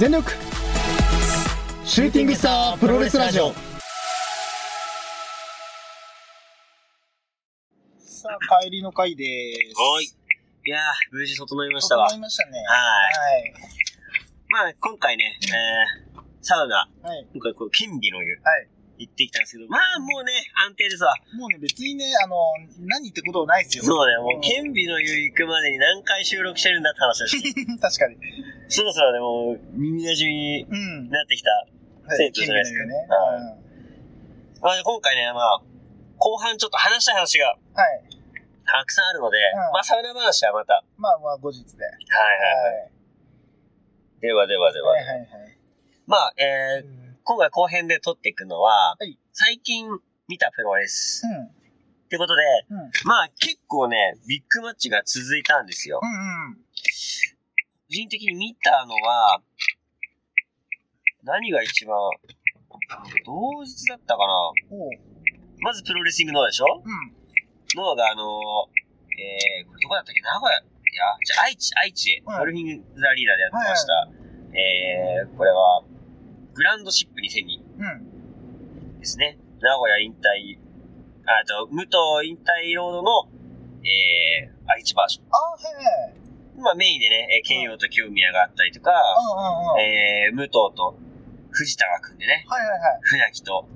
全力シューティングスタープロレスラジオさあ、帰りの回でーす。はい。いやー、無事整いましたわ。整いましたね。はい。まあ、今回ね、えー、サウナ、はい。はい。今回こう、剣美の湯、はい。行ってきたんですけど、まあ、もうね、安定ですわ。もうね、別にね、あの、何ってことはないですよ。そうね、もう、剣美の湯行くまでに何回収録してるんだって話だし、確かに。そろそろね、もう、耳馴染みにうん。なってきた。はい。銭湯じゃないですかね。まあ、今回ね、まあ、後半ちょっと話したい話がうんはい。たくさんあるので、うんまあ、サウナ話はまた。はまあまあ、後日で。いはいはい。ではではでは。はいはいはい。まあ、えー、今回後編で撮っていくのは、はい最近見たプロレス。うん。ってことで、うん。うんまあ結構ね、ビッグマッチが続いたんですよ。うん。個人的に見たのは、何が一番、同日だったかな。まずプロレスリングノアでしょ？うん。ノアがあのえー、これどこだったっけ？名古屋いや、じゃあ愛知、愛知、はいドルフィンザリーダーでやってました。えー、これは、グランドシップ2002うん。ですね。名古屋引退、あと、武藤引退ロードの、えー、愛知バージョン。あ、はいはい。まあメインでね、えー、慶応と清宮があったりとか、うんうんうん。えー、武藤と藤田が組んでね、はいはいはい。船木と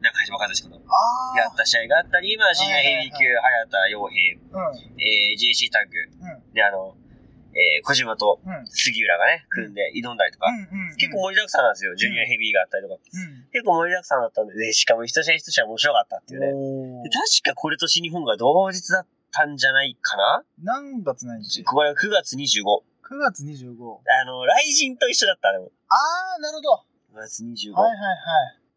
中島和志とあやった試合があったり、まあ、シニアヘビー級、早田洋平、あ。うん。えー、JC タッグ、うん。で、あの、えー、小島とうん。杉浦がね、組んで挑んだりとか。結構盛りだくさんなんですよ、ジュニアヘビーがあったりとか。うん。結構盛りだくさんだったんで、でしかも一試合一試合面白かったっていうね。確かこれと新日本が同日だったんじゃないかな何月何日これは9月25。?9 月25。あの、雷神と一緒だった、でも。あー、なるほ9月25。ど。はいはい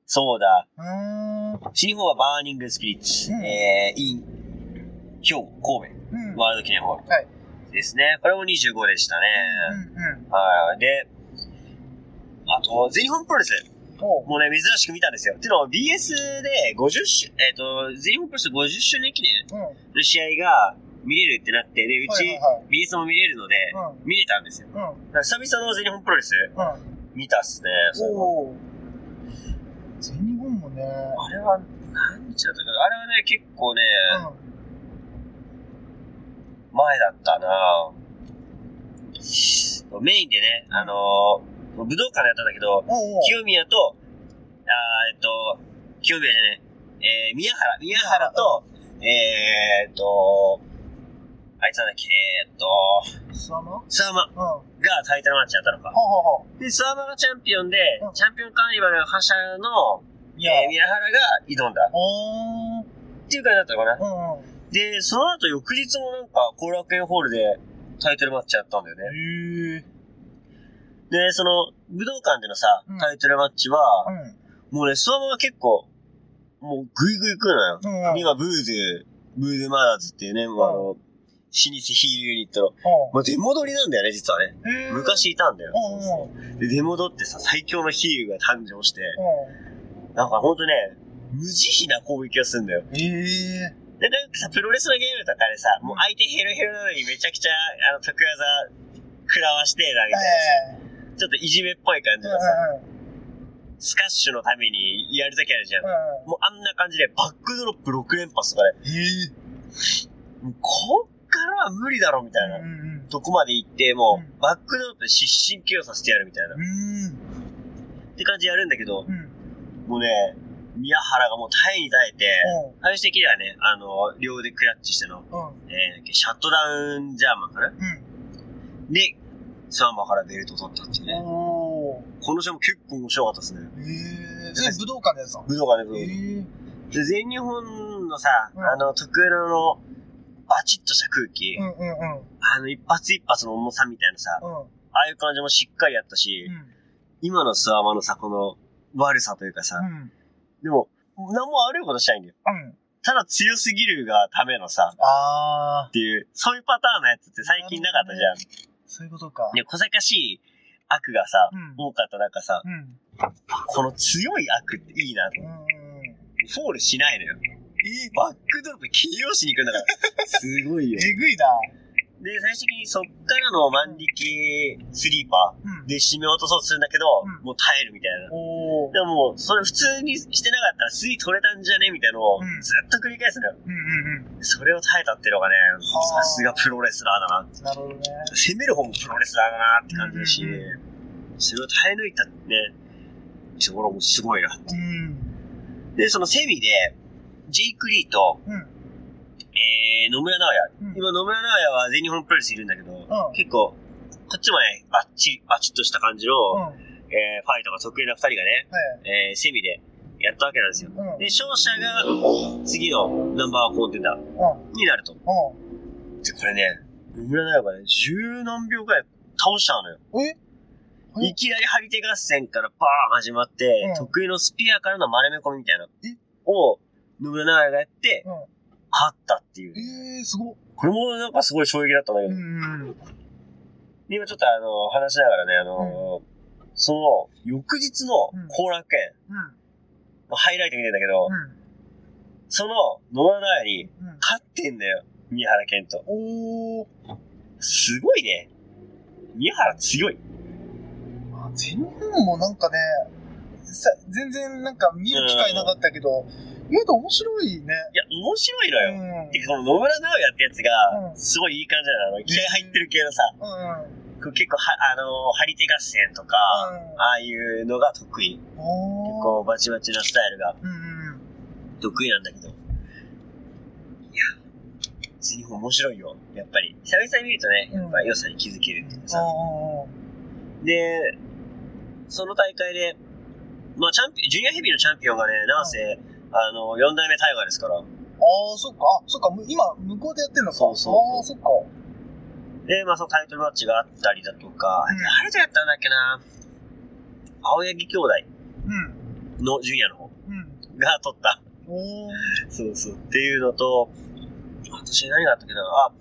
そうだ。はい。うーん。新日本は Burning Spirits、うんえー、 in、兵庫、神うん。戸、ワールド記念ホール。はいですね。これも25でしたね。うんうん。はい。で、あと、全日本プロレス。もうね、珍しく見たんですよ。っていうのは BS で50周、えっ、と、全日本プロレス50周年記念うん。の試合が見れるってなって、で、うち、はいはいはい BS も見れるので、うん。見れたんですよ。うん。久々の全日本プロレスうん。見たっすね。全日本もね。あれは何日だったかな？あれはね、結構ね、うん。前だったなメインでね、あのー武道館でやったんだけど、おうおう。清宮と、あーえっと、清宮じゃねえ、えー、宮原、宮原と、えー、っと、あいつなんだっけ、えー、っと、スワマうん。スワマほがタイトルマッチやったのか。うほうほで、スワマがチャンピオンでうん、チャンピオンカーニバル覇者の。えー、宮原が挑んだ。っていう感じだったのかな。うんうん。で、その後翌日もなんか、後楽園ホールでタイトルマッチやったんだよね。で、その、武道館でのさうん、タイトルマッチは、うん。もうね、スワマが結構、もうグイグイ来るのよ。今、ブーズ、ブーズマダーズっていうね、もうあの、老舗ヒールユニットの、まあ、出戻りなんだよね、実はね。昔いたんだよ。で、出戻ってさ、最強のヒールが誕生して、うなんかほんとね、無慈悲な攻撃をするんだよ。え。で、なんかさ、プロレスのゲームとかでさ、もう相手ヘロヘロなのにめちゃくちゃ、あの、得技、食らわしてだ、みたいなちょっといじめっぽい感え。じのさ、スカッシュのためにやるときあるじゃん。もうあんな感じで、バックドロップ6連発とかで、へえ。もうこっからは無理だろ、みたいな。うんうんとこまで行って、もう、うんバックドロップで失神 KO させてやるみたいな。っうん。て感じでやるんだけど、うん。もうね、宮原がもう耐えに耐えて、うん。最終的にはね、あの、両腕クラッチしての、うん。えー、シャットダウンジャーマンかな？うん。で、サーマーからベルト取ったっていうね。この試合も結構面白かったですね。へえ。武道館のやつだ。武道館で、へえ。で全日本のさ、うんあの、特有の、バチッとした空気、うんうんうん。あの、一発一発の重さみたいなさ、うん。ああいう感じもしっかりやったし、うん。今のスワマのさ、この悪さというかさ、うん。でも、何も悪いことしないんだよ。うん。ただ強すぎるがためのさ、あっていう、そういうパターンのやつって最近なかったじゃん。ー。そういうことか。ね、小賢しい悪がさ、うん多かった中さ、うん。この強い悪っていいなと。フォールしないのよ。えバックドロップ KO しに行くんだから。すごいよ。えぐいな。で、最終的にそっからの万力スリーパうんー。で締め落とそうとするんだけど、うんもう耐えるみたいな。でももう、それ普通にしてなかったらスリー取れたんじゃねみたいなのをうんずっと繰り返すのよ。うんうんそれを耐えたっていうのがね、はあさすがプロレスラーだな。うん。なるほどね。攻める方もプロレスラーだなって感じだし、うんうんそれを耐え抜いたね、ところもすごいな。うん。で、そのセミで、ジェイク・リーと、うん。えー、野村直哉。うん今、野村直哉は全日本プロレスいるんだけど、ん結構、こっちもね、バッチリ、バチッとした感じの、うん。はい。えー、ファイトが得意な二人がね、えー、セミでやったわけなんですよ。うん。で、勝者が次のナンバーワンコンテンダーうん。になると。うで、これね、野村直哉がね、十何秒くらい倒しちゃうのよ。ん。え？うんいきなり張り手合戦からバーン始まって、うん得意のスピアからの丸め込みみたいなえ？を野村長がやって、うん。勝ったっていう。えー、すごっ。これもなんかすごい衝撃だったんだけど、うん。で今ちょっとあの、話しながらね、あの、その、翌日の後楽園うん。のハイライト見てんだけど、うん。その野村長にうん。勝ってんだよ。宮原健人。おー。すごいね。宮原強い。あ全日本もなんかね、さ全然なんか見る機会なかったけど、意外と面白いね。いや、面白いのよ。うん。てか、この野村直哉ってやつが、うんすごいいい感じなの。気合入ってる系のさ、うん。結構は、あのー、張り手合戦とか、うんああいうのが得意。結。構バチバチなスタイルがうんうん。得意なんだけど。いや、全日本面白いよ。やっぱり。久々に見るとね、やっぱ良さに気づけるっていうかさ。あで、その大会で、まあ、チャンピオン、ジュニアヘビーのチャンピオンがね、なんせ、あの、4代目タイガーですから。あー、そっか。あ、そっか。む今、向こうでやってんのか。そうそうそうあー、そっか。で、まあ、そのタイトルマッチがあったりだとか、うんあれでやったんだっけな青柳兄弟うん。のジュニアの方うん。が取った。そうそう。っていうのと、私何があったっけなあ、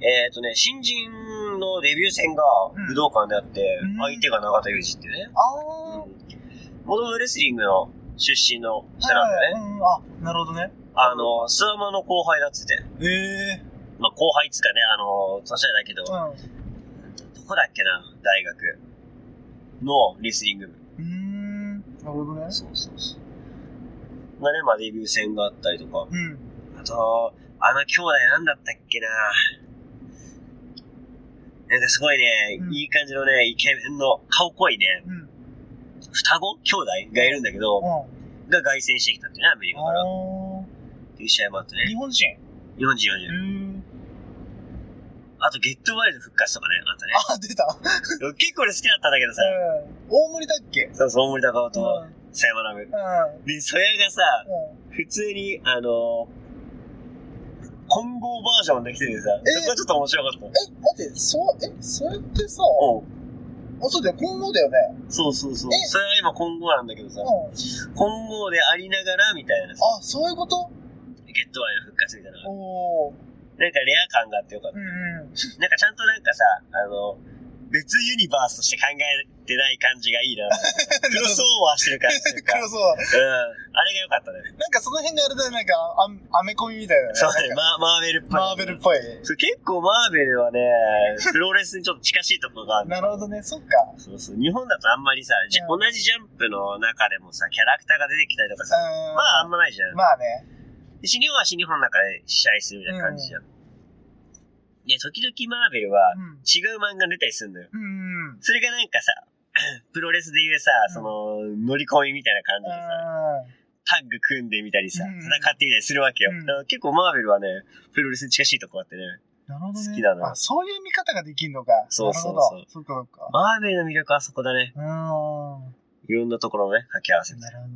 えっ、とね、新人のデビュー戦がうん武道館であって、うん相手が永田裕二っていうね。あー。モドレスリングの出身の人なんだよね。はいうん。あ、なるほどね。あの、スワマの後輩だっつって。ええまあ後輩っつうかね、あの、年上だけど、どうん。こだっけな大学のレスリング部。うーん。なるほどね。そうそうそう。がね、まあデビュー戦があったりとか。うん。あと、あの兄弟なんだったっけななんかすごいね、うんいい感じのね、イケメンの顔濃いね、うん。双子？兄弟？がいるんだけど、うん。が凱旋してきたっていうね、アメリカから。っあていう試合もあってー。日ね。本人？日本人、日本へ人。ーあと、ゲットワイルド復活とかね、あったね。あ、出た。結構俺好きだったんだけどさ、うん。大盛りだっけ？そうそう、大森高尾うん。と、佐山ラブ。うん。で、そやがさ、うん。普通に、あの混合バージョンできててさ、え？そこはちょっと面白かった。え、待って、そう、え、それってさ、うん。あ、そうだよ、今後だよね。そうそうそうえ。それは今混合なんだけどさ、うん。混合でありながらみたいなさ、あ、そういうこと？ゲットワイルド復活みたいな。おー。なんかレア感があってよかった。うんうん。なんかちゃんとなんかさ、あの、別ユニバースとして考えてない感じがいいな。クロスオーバーしてる感じというか。黒そう。うん。あれが良かったね。なんかその辺があれだよ、なんか、あアメコミみたいだね。そうね、ママーベルっぽい。マーベルっぽい。そう結構マーベルはね、プロレスにちょっと近しいところがある。なるほどね、そっか。そうそう。日本だとあんまりさ、じうん同じジャンプの中でもさ、キャラクターが出てきたりとかさ、うん。まああんまないじゃん。まあね。で新日本は新日本の中で試合するみたいな感じじゃん。で、時々マーベルはうん。違う漫画出たりするんだよ。うん。うん。それがなんかさ、プロレスでいうさ、その、乗り込みみたいな感じでさ、タッグ組んでみたりさ、うん戦ってみたりするわけよ。うん結構マーベルはね、プロレスに近しいとこあってね、なるほどね。好きだなあ、そういう見方ができるのか。そうそうそう。そっかそっか。マーベルの魅力はそこだね。うーん。いろんなところのね、掛け合わせて。なるほどね。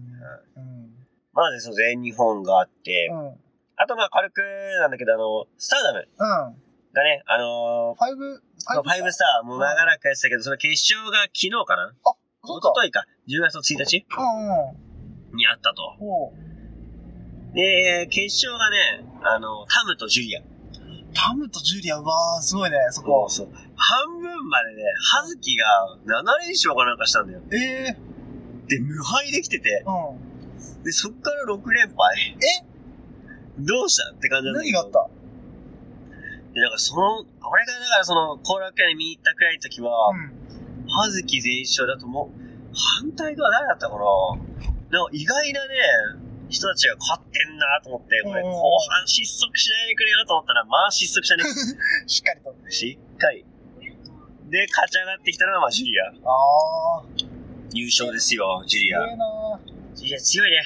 うん。まずその全日本があって、うん。あとまあ軽くなんだけど、あの、スターダムうん。がね、あのファイブ、ファイブスターもう長らくやってたけど、その決勝が昨日かな？そうか。一昨日か。10月1日？うんうん。にあったと。で、決勝がね、あの、タムとジュリア。タムとジュリア、うわー、すごいね、そこ。そう。半分までね、ハズキが7連勝かなんかしたんだよ。ええで、無敗できてて、うん。で、そっから6連敗。え？どうした？って感じなんだけど。何があった？で、なんかその、俺がだからその、後楽園に見に行ったくらいの時は、うん。葉月全勝だともう、反対側誰だったかな？なんか意外なね、人たちが勝ってんなと思って、これうん後半失速しないでくれよと思ったら、まあ失速したね。しっかりと。しっかり。で、勝ち上がってきたのが、まあ、ジュリア。ああ。優勝ですよ、ジュリア。ジュリア強いね。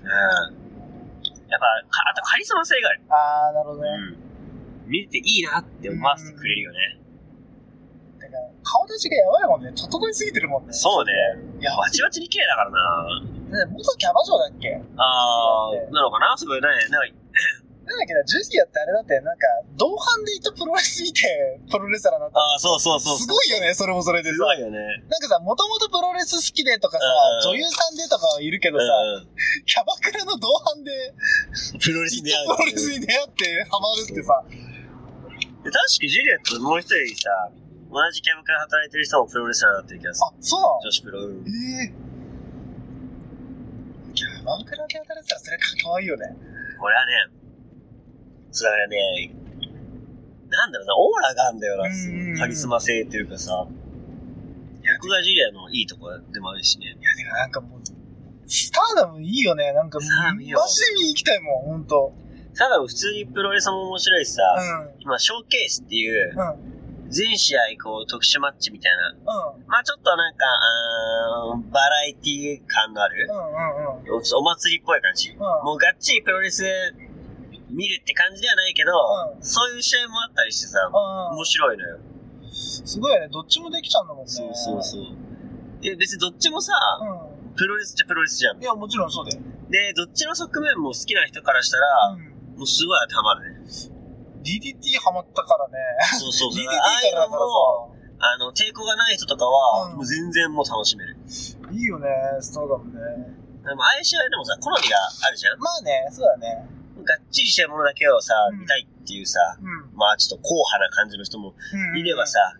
うん。やっぱ、かあとカリスマ性がある。ああ、なるほどね。うん。見てていいなって思わせてくれるよね。だから、顔立ちがやばいもんね。整いすぎてるもんね。そうね。いや、バチバチに綺麗だからな。ね元キャバ嬢だっけ？あー、なのかな？すごいね。なんかなんだっけな、ジュリアってあれだって、なんか、同伴でいたプロレス見て、プロレスラーになった。あー、そうそうそう。すごいよね、それもそれですさ。ごいよね。なんかさ、もともとプロレス好きでとかさ、うん女優さんでとかはいるけどさ、うん。キャバクラの同伴で、プロレスプに出会ってハマるってさ、で確かジュリアともう一人さ、同じキャバクラ働いてる人もプロレスラーになってる気がする。あ、そう女子プロ。うんええキャバクラで働いてたらそれか可愛いよね。これはね、それはね、なんだろうな、オーラがあるんだよなカリスマ性っていうかさ、僕がジュリアのいいとこでもあるしね。いや、てかなんかもう、スターダムいいよね。なんかもう、マジで見に行きたいもん、ほんと。ただ普通にプロレスも面白いしさ、うん。今、ショーケースっていうう、ん。全試合こう特殊マッチみたいな、うん。まあちょっとなんか、あーバラエティ感のあるう、んうんうん。おお祭りっぽい感じ。んもうがっちりプロレス見るって感じではないけど、うんそういう試合もあったりしてさ、うん面白いのよ。すごいよね。どっちもできちゃうんだもんね。そうそうそう。で、別にどっちもさ、うプロレスっちゃプロレスじゃんん。い。や、もちろんそうだよ。で、どっちの側面も好きな人からしたら、うん。もうすごいたまるね。DDT ハマったからね。そうそうそう。DDT からだからも、あの、抵抗がない人とかは、うんもう全然もう楽しめる。さ、いいよね、スターダムね。でも、ああいう試合でもさ、好みがあるじゃんまあね、そうだね。がっちりしたものだけをさ、うん見たいっていうさ、うん。まあちょっと硬派な感じの人もうん。いればさ、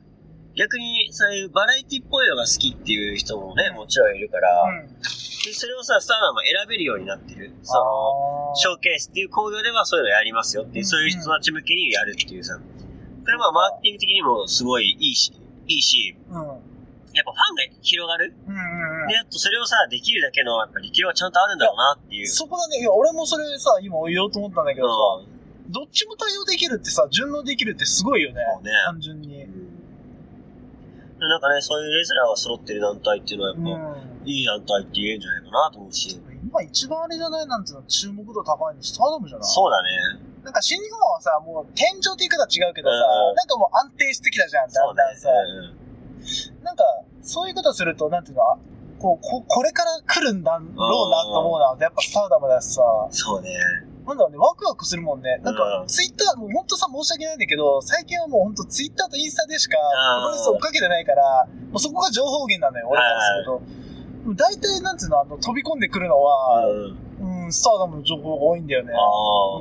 逆にそういうバラエティっぽいのが好きっていう人もね、もちろんいるから、うん。でそれをさ、スターダムも選べるようになってる。その、ショーケースっていう工業ではそういうのやりますよってそういう人たち向けにやるっていうさ。これはまあマーケティング的にもすごいいいし、いいし、うん。うんやっぱファンが広がる？うんうんで、あとそれをさ、できるだけのやっぱ力量はちゃんとあるんだろうなっていう。そこだね。いや、俺もそれさ、今言おうと思ったんだけどさ、うん。どっちも対応できるってさ、順応できるってすごいよね。そうね単純に。でなんかね、そういうレスラーが揃ってる団体っていうのはやっうぱ、ん。いい団体って言えんじゃないかなと思うし。今一番あれじゃないなんていうの、注目度高いのスターダムじゃない？そうだね。なんか新日本はさ、もう天井って言い方違うけどさ、うんなんかもう安定してきたじゃん、だそうんだねだんさ。。なんか、そういうことすると、なんていうの、こう、ここれから来るんだろうなと思うのは、やっぱスターダムだしさ、うんそうね。なんだろうね、ワクワクするもんね。なんかう、んツイッター、もうほんとさ、申し訳ないんだけど、最近はもうほんとツイッターとインスタでしか、うんプロレス追っかけてないから、もうそこが情報源なのよ、俺からすると。大体、なんていうの、あの、飛び込んでくるのは、うん。うん、スターダムの情報が多いんだよね。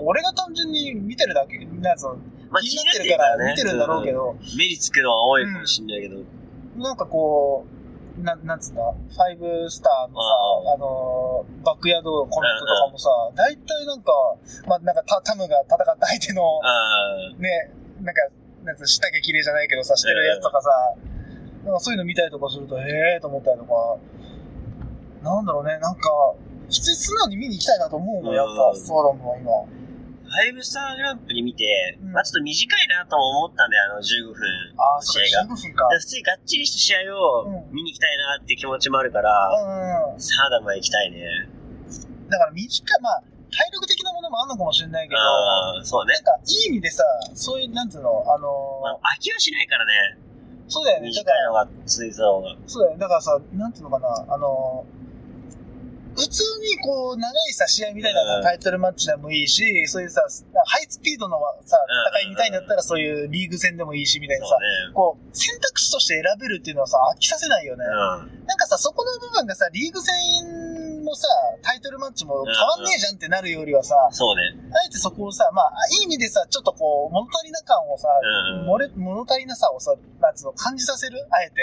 俺が単純に見てるだけ、なんつうの、まあ、気気になってるから。見てるんだろうけど、うん。目につくのは多いかもしんないけど。なんかこう、ななんつうんだ、ファイブスターのさ、ああ。のー、バックヤードコメントとかもさ、大体なんか、まあなんかタタムが戦った相手の、あね、なんか、なんつう下着綺麗じゃないけどさ、してるやつとかさ、なんかそういうの見たりとかすると、へえーと思ったりとか、なんだろうね、なんか、普通に素直に見に行きたいなと思うの、やっぱ、うんスワロンは今。あ。ファイブスターグランプリ見て、うんまあちょっと短いなとも思ったんだよ、あの15分。ああ、そうか、試合が。15分か。で普通にがっちりした試合をうん見に行きたいなっていう気持ちもあるから、うんうん。サーダムは行きたいね。だから短い、まあ、体力的なものもあるのかもしれないけど、ああ、そうねなん。か、いい意味でさ、そういう、なんつうの、あのまあ、飽きはしないからね。そうだよね。だ短いのが続いてた方が。そうだよね。だからさ、なんていうのかな、あの普通にこう、長いさ、試合みたいなうんタイトルマッチでもいいし、そういうさ、ハイスピードのさ、戦いみたいんだったらそういうリーグ戦でもいいし、みたいなさ、ね。こう、選択肢として選べるっていうのはさ、飽きさせないよね。うん。なんかさ、そこの部分がさ、リーグ戦もさ、タイトルマッチも変わんねえじゃんってなるよりはさ、そうね。あえてそこをさ、まあ、いい意味でさ、ちょっとこう、物足りな感をさ、物足りなさをさ、なんつうの、感じさせる？あえて。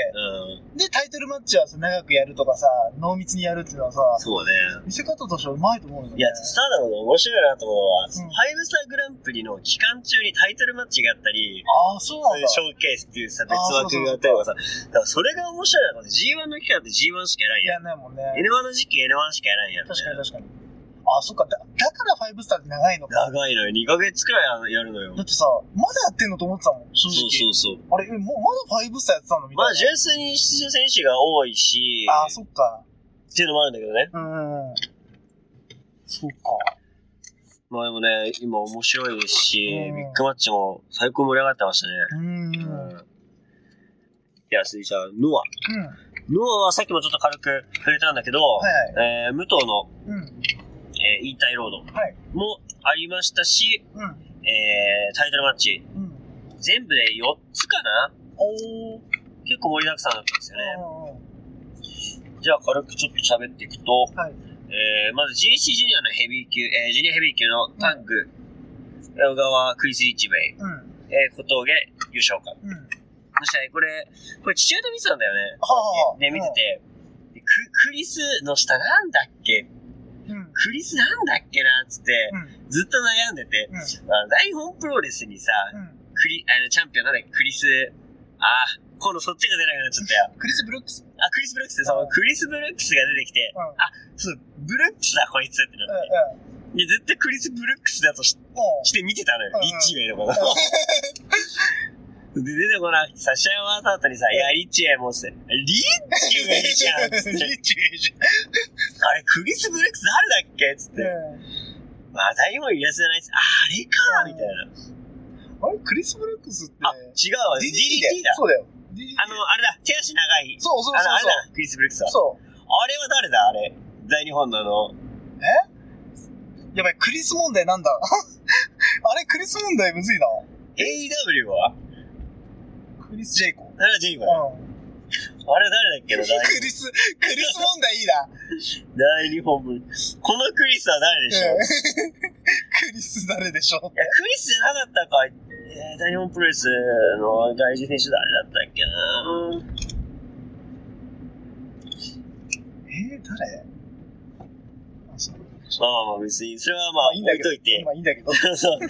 うん。で、タイトルマッチはさ、長くやるとかさ、濃密にやるっていうのはさ、そうね。見せ方としてはうまいと思うよね。いや、スターダムの面白いなと思うのは、んファイブスターグランプリの期間中にタイトルマッチがあったり、ああ、そうなんだ。ショーケースっていうさ、別枠があったりとかさ、だからそれが面白いなと思って、G1 の期間って G1 しかやらんややんないもんね。ん。N1 の時期 N1 しかやらんやん。確かに確かに。あ、そっか。だだからファイブスターって長いのか。長いのよ。2ヶ月くらいやるのよだ。ってさ、まだやってんのと思ってたもん、正そう直。そうそう。あれ、えもうまだファイブスターやってたのみたいな。まあ、純粋に出場選手が多いし、あ、そっか。っていうのもあるんだけどね。うん。そっか。まあでもね、今面白いですし、うんビッグマッチも最高盛り上がってましたね。うん。うん。うん。いや、続いては、ノア。うん。ノアはさっきもちょっと軽く触れたんだけど、はいはい。えー、武藤の、うん。えー引退ロードはい。もありましたし、うん。えー、タイトルマッチ、うん。全部で4つかな？おー。結構盛りだくさんだったんですよね。うんうんじゃあ軽くちょっと喋っていくと、はい。えー、まず GC ジュニアのヘビー級、えー、ジュニアヘビー級のタッグ、小川クリス・リッチウェイ、うん。えー、小峠優勝か。うん。そしてこれ、これ父親と見てたんだよね。はあはあね、見てて、でククリスの下なんだっけ？うん。クリスなんだっけなっつって、うん。ずっと悩んでて、うん。あの大本プロレスにさ、うん。クリ、あの、チャンピオンなんだっけ？クリス、あー、今度そっちが出なくなっちゃったよ。クリス・ブルックス？あ、クリス・ブルックスで、その、クリス・ブルックスが出てきて、うん。あ、そう、ブルックスだ、こいつってなって。うん。いや、絶対クリス・ブルックスだとして見てたのようん。リッチウェイのこと。で、出てこなくてさ、試合終わった後にさ、いや、リッチウェイもうって、リッチウェイじゃんつって。リッチウェイじあれ、クリス・ブルックス誰だっけ？つって。ゃん。まあ、誰もいらっしゃらないっす。あ、あれかみたいな。あれクリス・ブルックスって。あ、違うわ。DDT だ。そうだよ。あの、あれだ。手足長い。そうそうあの、あれそうだ。クリス・ブルックスだ。そう。そう。あれは誰だあれ？大日本のあの、やばい、クリス問題なんだ あれ、クリス問題むずいな。AEW は？クリス・ジェイコ。あれはジェイコだ？うん。あれは誰だっけな大クリス、クリス問題いいな。大日本分。このクリスは誰でしょう、クリス誰でしょう？や、クリスじゃなかったか。えー、大日本プロレスの外人選手誰だったっけなえー、誰？まあまあまあ別に、それはまあ置いといて。まあいいんだけど。そう。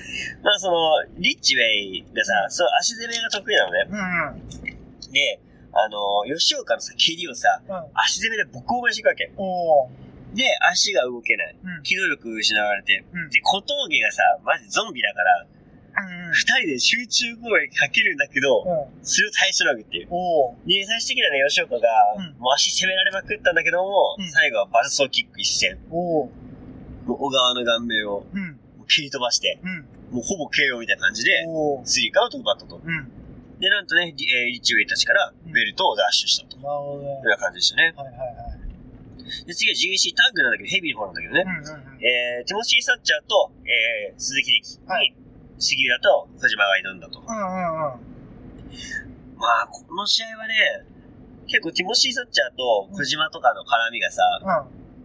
まあその、リッチウェイがさ、そう、足攻めが得意なのね。うん。で、あの、吉岡のさ、蹴りをさ、うん。足攻めでボコボコにしていくわけ。おー。で、足が動けない。うん。機動力失われて。うんで、小峠がさ、マジゾンビだから、うん。二人で集中攻撃かけるんだけど、うん。それを耐えしのぐっていう。で、最終的にはね、吉岡が、うんもう足攻められまくったんだけども、うん最後はバルソーキック一戦。小川の顔面をうん。もう切り飛ばして、うん。もうほぼ KO みたいな感じで。スリーカーを奪ったと。うん。で、なんとね、リッチウェイたちからベルトを奪取したと。なるほどねよ。うな感じでしたね。はいはいはい。で、次は GC タッグなんだけど、ヘビーの方なんだけどね。うんうんうん。えー、ティモシー・サッチャーと、えー、鈴木力に、はい杉浦と小島が挑んだと。うんうんうん。まあ、この試合はね、結構ティモシー・サッチャーと小島とかの絡みがさ、うん。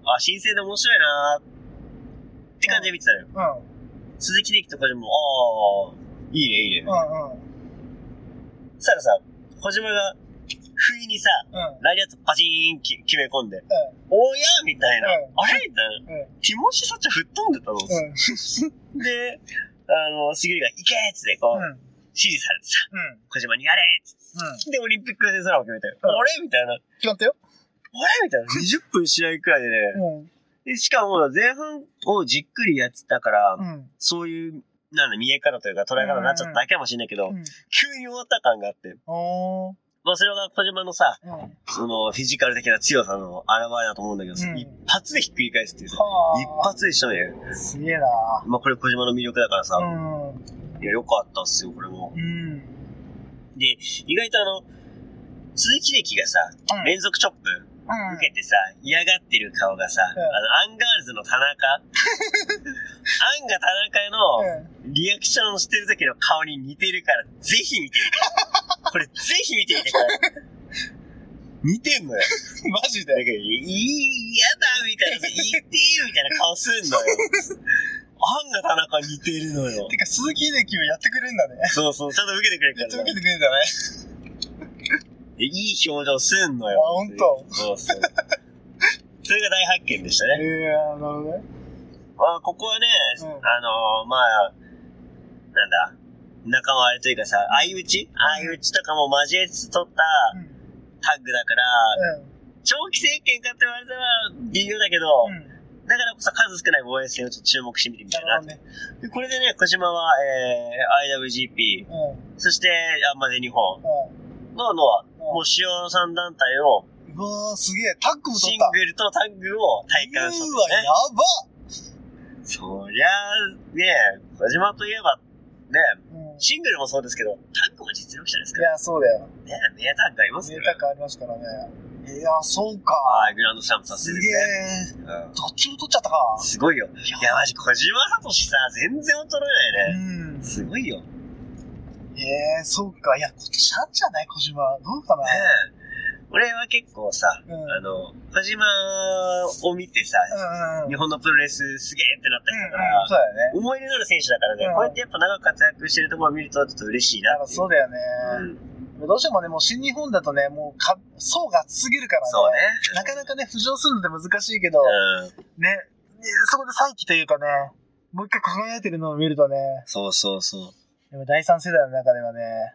あ、新鮮で面白いなーって感じで見てたのよ。うん。鈴木力と小島も、あー、いいね、いいね。うんうん。そしたらさ、小島が、不意にさ、うん。ラリアットパチーンき決め込んで、うおやみたいな、うんあれみたいな。ティモシー・サッチャー吹っ飛んでたの、うん。で、あの、杉浦が、行けーっつって、こう、うん。指示されてさ、うん。小島にやれーっつってうん。で、オリンピック予選サラを決めて、うんあれ？みたいな。あ決まったよ。れ？みたいな。20分しないくらいでね。うん。でしかも、前半をじっくりやってたから、うん。そういう、なんだ、見え方というか捉え方になっちゃっただけかもしれないけど、うん。急に終わった感があって。まあ、それが小島のさ、うん。その、フィジカル的な強さの表れだと思うんだけどさ、うん一発でひっくり返すっていうさ、は一発でしとね、あ。すげえなまあ、これ小島の魅力だからさ、うん。いや、よかったっすよ、これも。うん。で、意外とあの、鈴木力がさ、うん連続チョップうん。受けてさ、嫌がってる顔がさ、うんあの、アンガールズの田中 アンが田中のリアクションしてる時の顔に似てるから、ぜひ見てみて。これ、ぜひ見てみてくれ。似てんのよ。マジで？だけど、いい、嫌だみたいな、言ってよみたいな顔すんのよ。アンが田中似てるのよ。てか、鈴木秀樹をやってくれんだね。そうそう、ちゃんと受けてくれるやってから、受けてくれんだね。いい表情すんのよ。あほんとそうそう。それが大発見でしたね。いやー、なるほどね。まあ、ここはね、うんあのーまあ、なんだ、仲間割れというかさ、相打ち？相打ちとかも交えつつ取ったうん。タッグだから、うん。長期政権かって言われたら微妙だけど、うん。だからこそ数少ない防衛戦をちょっと注目してみてみたいな。ね。でこれでね、小島は、えー、IWGP、うん。そして、あまあ、全日本うののは、ん。もう主要3団体のうわー、すげえ。タッグも取った。シングルとタッグを体感したんうわ、ですねや。ばそりゃあ、ね小島といえば、ね、うん。シングルもそうですけど、タッグも実力者ですかいや、そうだよ。ら。ね、名タッグありますから。贅沢ありますからね。いや、そうか。はい、グランドスラムさせすげてですね。え。うんどっちも取っちゃったか。すごいよ。いや、マジ、小島聡さ、全然衰えないね。うん。すごいよ。ねええ、そうか。いや、今年あんじゃない？小島。どうかな？え。俺は結構さ、うんあの、小島を見てさ、うんうん。日本のプロレスすげえってなった人だかうんうんら、そうだよね。思い出のある選手だからね、うんこうやってやっぱ長く活躍してるところを見るとちょっと嬉しいな。そうだよね。うん。どうしてもね、もう新日本だとね、もうか、層が厚すぎるからね。そうね。なかなかね、浮上するのって難しいけど、うん。ね、ねそこで再起というかね、もう一回輝いてるのを見るとね、そうそうそう。でも第三世代の中ではね、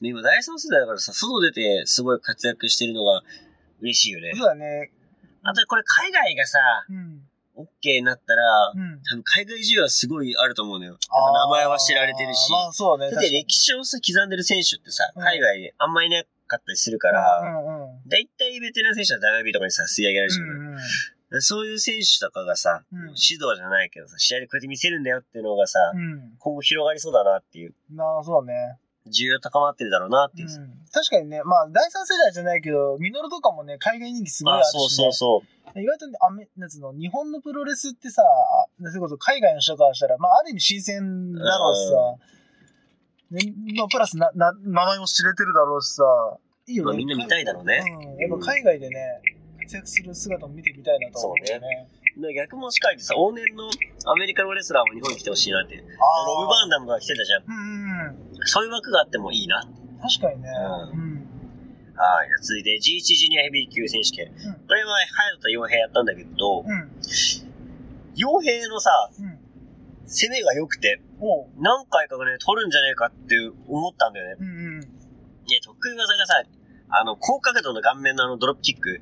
で今、第三世代だからさ、外出てすごい活躍してるのが嬉しいよねそう。だね、あとこれ海外がさ、うん、OK になったら、うん。多分海外需要はすごいあると思うのよ。名前は知られてるし。まあそうね。だって歴史をさ、刻んでる選手ってさ、うん海外であんまいなかったりするか、から。だいたいベテラン選手は WB とかにさ、吸い上げられるし、うんうんそういう選手とかがさ、うん指導じゃないけどさ、試合でこうやって見せるんだよっていうのがさ、うん。今後広がりそうだなっていう、なあ、そうね。需要高まってるだろうなっていうさ。うん。確かにね、まあ、第三世代じゃないけど、ミノルとかもね、海外人気すごいああるし、ね。そうそうそう。意外とね、アメ、なんつうの、日本のプロレスってさ、あそれこそ海外の人からしたら、まあ、ある意味新鮮だろうしさ、ね、まあ、プラスな、な、名前も知れてるだろうしさ、いいよね。まあみんな見たいだろうね。うん。やっぱ海外でね、活躍する姿も見てみたいなと思うよね。で逆もしかりでさ、往年のアメリカのレスラーも日本に来てほしいなって。あロブ・バーンダムが来てたじゃん。うんうんそういう枠があってもいいな。うん。確かにね。ううん。はい。続いて G1 ジュニアヘビー級選手権。うんこれはハヤトと傭兵やったんだけど、うん。傭兵のさ、うん。攻めが良くて。何回かね、取るんじゃねえかって思ったんだよね。うんうん。ね、得意技がさ、あの、高角度の顔面のあのドロップキック。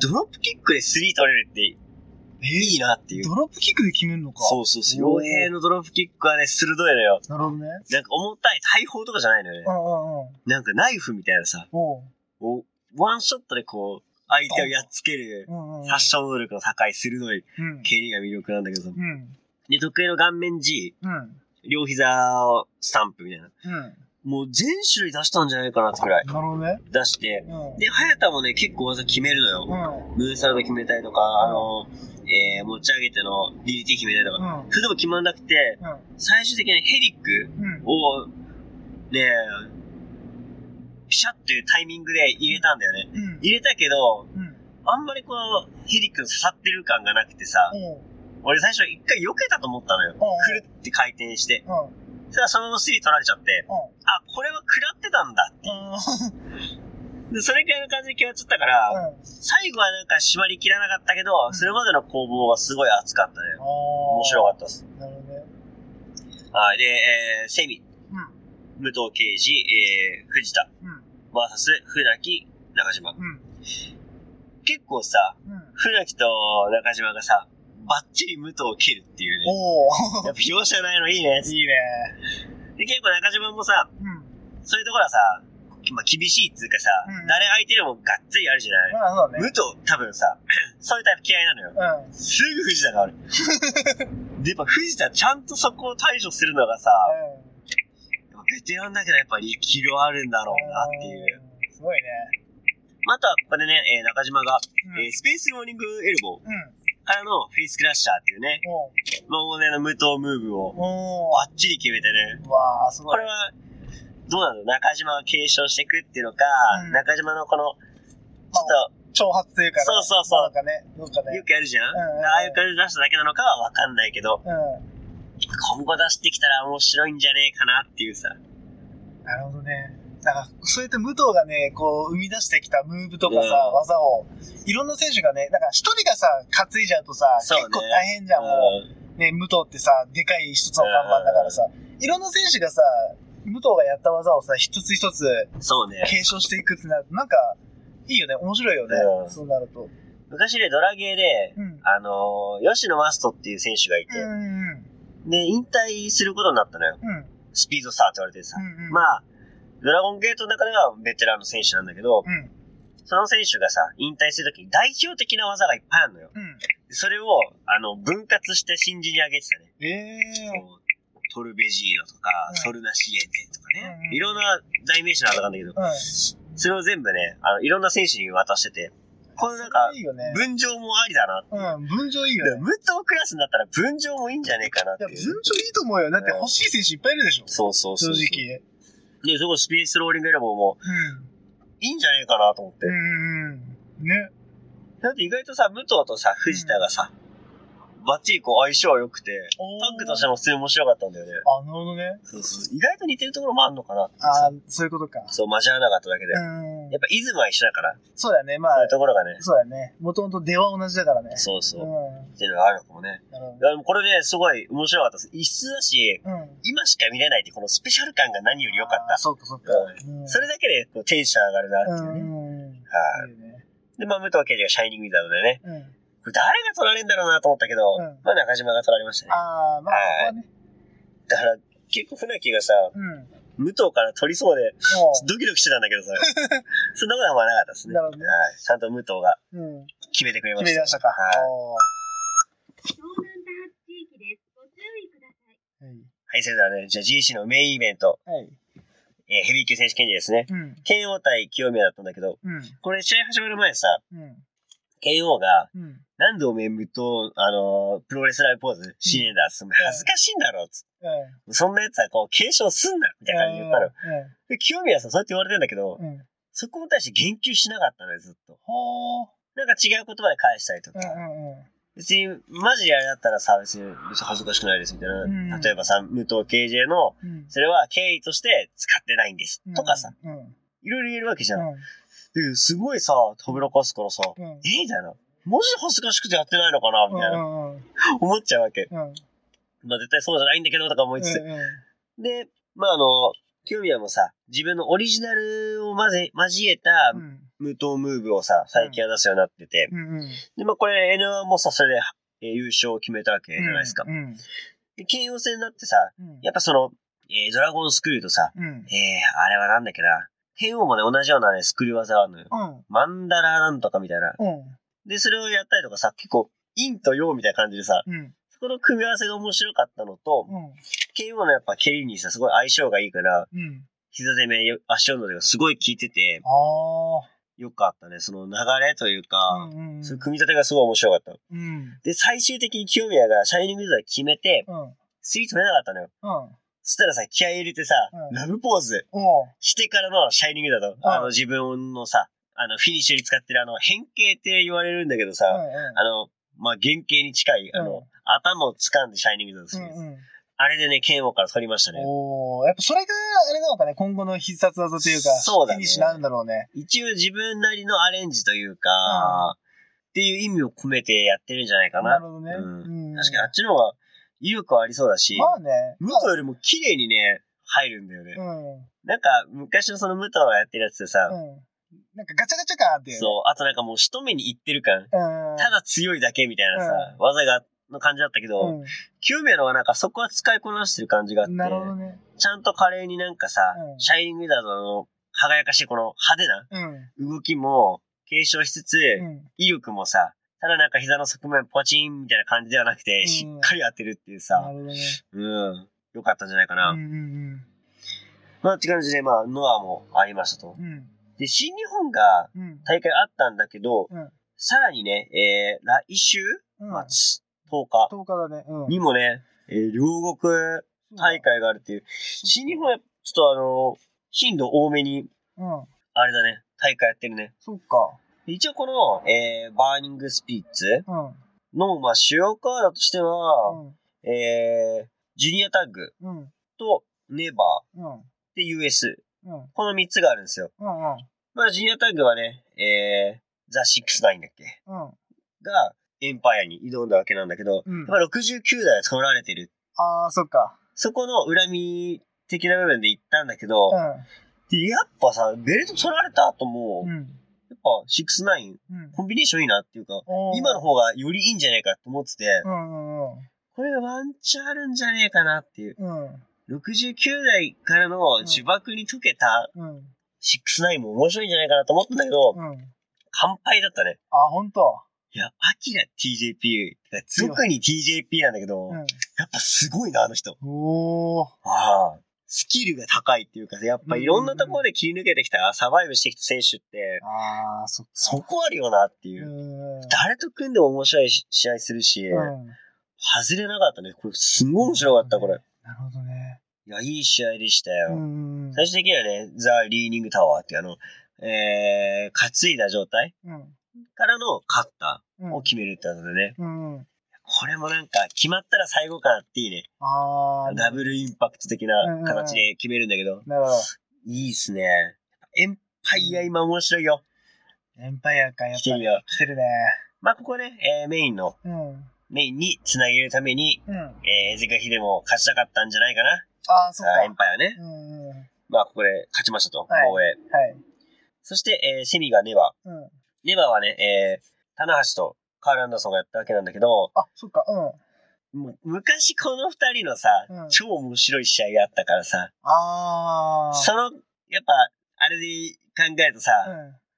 ドロップキックでスリー取れるっていいなっていう。ドロップキックで決めるのか？そうそうそう。傭兵のドロップキックはね、鋭いのよ。なるほどね。なんか重たい大砲とかじゃないのよねう。んうんうん。なんかナイフみたいなさ、おワンショットでこう、相手をやっつける。殺傷能力の高い鋭いうん。蹴りが魅力なんだけど、うん。で、得意の顔面 G、うん。両膝をスタンプみたいな。うん。もう全種類出したんじゃないかなってくらいなるほどね。出して、うん。で、早田もね、結構技決めるのよ。うん。ムーンサルト決めたりとか、あの、えー、持ち上げての DDT 決めたりとか、うん。それでも決まんなくて、うん。最終的にヘリックうん。を、ね、ピシャッというタイミングで入れたんだよね。うん。入れたけど、うん。あんまりこのヘリックの刺さってる感がなくてさ。俺最初一回避けたと思ったのよ。うんくるって回転して。したらそのままスリー取られちゃって、うあ、これは食らってたんだって。ん。で、それくらいの感じで決まっちゃったから、うん。最後はなんか締まりきらなかったけど、んそれまでの攻防はすごい熱かったね。面面白かったです。なるほどね。はい。で、えー、セミ、うん。武藤敬司、えー、藤田、うん。バーサス、船木、中島。うん。結構さ、うん。船木と中島がさ、バッチリ武藤を蹴るっていうね。おやっぱ容赦ないのいいね。いいね。で、結構中島もさ、うん。そういうところはさ、まあ、厳しいっつうかさ、うん誰相手でもがっつりあるじゃない、まあそうだね。武藤多分さ、そういうタイプ嫌いなのよ。うん。すぐ藤田がある。で、やっぱ藤田ちゃんとそこを対処するのがさ、やっぱベテランだけどやっぱり気量あるんだろうなっていう。うん。すごいね。まああとはここでね、えー中島が、うんえースペースローニングエルボーうん。からのフェイスクラッシャーっていうね、おう。ローネの無刀ムーブをおバッチリ決めてね、う。わあ、すごい。これは、どうなの？中島が継承していくっていうのか、うん中島のこの、ちょっ挑発というかね。そうそうそうなんかね、どっかと、ねよ。くやるじゃん、うんうんうんああいう感じで出しただけなのかはわかんないけど、う今後出してきたら面白いんじゃねえかなっていうさ。ん。なるほどね。なんか、そうやって武藤がね、こう、生み出してきたムーブとかさ、うん技を、いろんな選手がね、なんか一人がさ、担いじゃうとさ、ね結構大変じゃん、もう。ね、武藤ってさ、でかい一つの看板だからさ、いろんな選手がさ、武藤がやった技をさ、一つ一つうんそうね。継承していくってなると、なんか、いいよね、面白いよね、うんそうなると。昔ね、ドラゲーで、うん。あのー吉野マストっていう選手がいて、うん。で、引退することになったのよ。うん。スピードスターって言われてさ。うん。まあ、ドラゴンゲートの中ではベテランの選手なんだけど、うん。その選手がさ、引退するときに代表的な技がいっぱいあるのよ。うん。それを、あの、分割して新人にあげてたね。トルベジーノとか、うんソルナシエテとかね、うんうんいろんな代名詞の技があるんだけど、うん。それを全部ね、あの、いろんな選手に渡してて、これなんか。分譲もありだな。うん、分譲いいよね。で無糖クラスになったら分譲もいいんじゃねえかなっていう。分譲いいと思うよ。だって欲しい選手いっぱいいるでしょ。そうそうそう。正直。で、そこスペースローリングエルボーもうん。いいんじゃねえかなと思って。うん。ね。だって意外とさ、武藤とさ、藤田がさ、バッチリこう相性良くて、タッグとしても普通に面白かったんだよね。あ、なるほどね。そうそう。意外と似てるところもあんのかなってあさそういうことか。そう、交わらなかっただけで。うんやっ。ぱイズムは一緒だから、そうだよね。まあそういう、ところがね。そうだよね。もともと出は同じだからね。そうそう。うっていうのがあるのかもね。ん。なるこれね、すごい面白かったです。異質だし、ど。うん。今しか見れないってこのスペシャル感が何より良かった。あそうか、そうか。うんそれだけでこうテンション上がるなっていうね。うん。はい。で、まあ、武藤刑事がシャイニングウィザードでね、誰が取られるんだろうなと思ったけど、うんまあ中島が取られましたね。ああ、まあ、ね。だから、結構船木がさ、うん。武藤から取りそうで、もドキドキしてたんだけどさ、そんなことはあんまなかったですね。なるほどねはい。ちゃんと武藤がう、うん。決めてくれました。決め出したか。はい。はい、それではね、じゃあ GC のメインイベント、はい。えーヘビー級選手権ですね。うん。剣王対清宮だったんだけど、うん。これ試合始まる前さ、うん。剣王が、うん。なんでおめえ武藤、あのープロレスラーポーズしねえんだっつって、お前恥ずかしいんだろっつって、そんなやつはこう、継承すんなみたいな感じで言ったの。で、清宮さんそうやって言われてんだけど、うん。うん。そこに対して言及しなかったのよ、ずっと。なんか違う言葉で返したりとか。うんうん別に、マジであれだったらさ、別に、別に恥ずかしくないですみたいな。うん例えばさ、武藤 KJ の、うん。それは経緯として使ってないんです。うん。とかさ、うん。うん。いろいろ言えるわけじゃん。うん。で、すごいさ、たぶらかすからさ、うん。えみたいな。マジで恥ずかしくてやってないのかなみたいな。うん。うん。思っちゃうわけ。うん。まあ絶対そうじゃないんだけど、とか思いつつ。うん。で、まああの、清宮もさ、自分のオリジナルを混ぜ、交えたうん。無糖ムーブをさ、最近は出すようになってて。うん。うん。で、まあこれ N1 もさ、それで、えー優勝を決めたわけじゃないですか。うん。で、兼用戦になってさ、うん。やっぱその、えードラゴンスクーとさ、うん。えー、あれはなんだっけな。剣王もね、同じようなね、スクリュー技があるのよ。うん。マンダラなんとかみたいな。うん。で、それをやったりとかさ、結構、陰と陽みたいな感じでさ、うん。そこの組み合わせが面白かったのと、うん。剣王のやっぱ蹴りにさ、すごい相性がいいから、うん。膝攻め、足音がすごい効いてて、ああ。よかったね。その流れというか、うん。うん。そういう組み立てがすごい面白かった。うん。で、最終的に清宮がシャイニングウィザー決めて、うん。スリー取れなかったのよ。うん。そしたらさ、気合い入れてさ、うんラブポーズ。してからのシャイニングだと、うんあの自分のさ、あのフィニッシュに使ってるあの変形って言われるんだけどさ、うん。あの、まあ、原型に近い、あの、うん頭を掴んでシャイニングだとする、うん。うん。あれでね、剣王から取りましたね。おお、やっぱそれがあれなのかね、今後の必殺技というか、そうだねフィニッシュになるんだろうね。一応自分なりのアレンジというか、っていう意味を込めてやってるんじゃないかな。なるほどね。うんうん確かにあっちの方が威力はありそうだし、まあね。武藤よりも綺麗にね、入るんだよね。うん。なんか、昔のその武藤がやってるやつでさ、うん。なんかガチャガチャ感あって。そう、あとなんかもう一目にいってる感、うん。ただ強いだけみたいなさ、技が、の感じだったけど、うキュービアのはなんかそこは使いこなしてる感じがあって、ね。ちゃんと華麗になんかさ、うんシャイニングウィザードの輝かしいこの派手なうん。動きも継承しつつ、うん。威力もさ、ただなんか膝の側面ポチンみたいな感じではなくて、うんしっかり当てるっていうなさ、ね。うん、よかったんじゃないかな。うんうんまあって感じで、まあ、ノアもありましたとう。ん。うん。で、新日本がうん。大会あったんだけど、うんさらにね、えー、来週うん。末、10日10日だね。うん。にもね、えー両国大会があるっていう、新日本はちょっとあの、頻度多めに、うん。あれだね、大会やってるね。そっか。一応この、えー、バーニングスピリッツうん。の、まあ、主要カードとしては、うん。えー、ジュニアタッグうん。とネバうん。ーで US。うん。この3つがあるんですよ。うん。うん。まあ、ジュニアタッグはね、えー、ザ・69だっけ？うん。が、エンパイアに挑んだわけなんだけど、うんやっぱ69代は取られてる。ああ、そっか。そこの恨み的な部分で言ったんだけど、うでやっぱさ、ベルト取られた後も、ん。うん。ぱ69、うん。コンビネーションいいなっていうか、今の。方がよりいいんじゃないかって思ってて、うんうんこれワンチャンあるんじゃねえかなっていう。うん。うん。69代からの呪縛に解けたうん。69も面白いんじゃないかなと思ったんだけど、うん。乾杯だったね。あ、ほんと。いや、アキラ TJP、特に TJP なんだけど、うん。やっぱすごいな、あの人。おー。ああ。スキルが高いっていうか、やっぱいろんなところで切り抜けてきた、サバイブしてきた選手って、ああ、そ。そこあるよなっていうう。ん。誰と組んでも面白いし試合するし、うん。外れなかったね。これすんごい面白かった、これ。なるほどね。いや、いい試合でしたよ。うん。最終的にはね、ザ・リーニングタワーってあの、えー、担いだ状態うん。からのカッタうん。ーを決めるってことでね。うん。これもなんか、決まったら最後感あっていいね。ああ。ダブルインパクト的な形で決めるんだけど、なるほど。いいっすね。エンパイア今面白いよ。エンパイアか、やっぱり。来てるよ。来てるね。まあ、ここね、えーメインの、うん。メインに繋げるために、うん。えー、ゼカヒでも勝ちたかったんじゃないかな。ああ、そっあーエンか。パイアね。うん。うんまあ、ここで勝ちましたと。はい防衛。はい。そして、えーセミがネバうん。ー。ネバーはね、えー、棚橋とカール・アンダーソンがやったわけなんだけど、あ、そっか。うん。もう昔この二人のさ、うん超面白い試合があったからさ、ああ。その、やっぱ、あれで考えるとさ、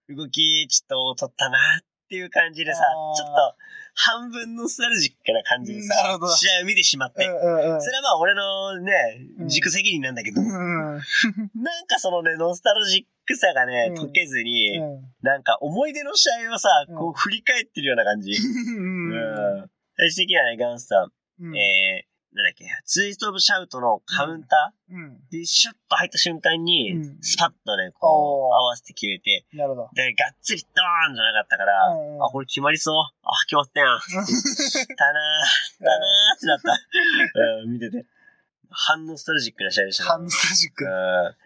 うん。動きちょっと取ったなっていう感じでさあ、ーちょっと半分ノスタルジックな感じでさ試合を見てしまって。うんうんうん。それはまあ俺のねう、ん。自己責任なんだけど、うん。なんかそのね、ノスタルジックさがね、うん。解けずに、うん。なんか思い出の試合をさ、うん。こう振り返ってるような感じ。うん。うん。最終的にはね、ガンスタン、うん。えー、なんだっけ、ツイストオブシャウトのカウンタうんーでシュッと入った瞬間にうん、スパッとね、こう、おー合わせて決めて、なるほど。で、がっつりドーンじゃなかったから、うんあ、これ決まりそう？あ、決まったやん。だなー、だなーってなった。うん、見てて。反ノスタルジックな試合でしたね。ハンスタジック。う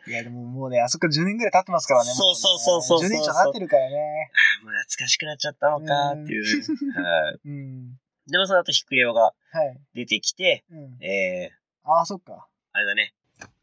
ん。いや、でももうね、あそこ10年ぐらい経ってますからね。もそうそうそうそうそう10年以上経ってるからね。もう懐かしくなっちゃったのかっていう。はいうん。でもその後、ヒクレオがはい。出てきて、うん。えー、ああ、そっか。あれだね。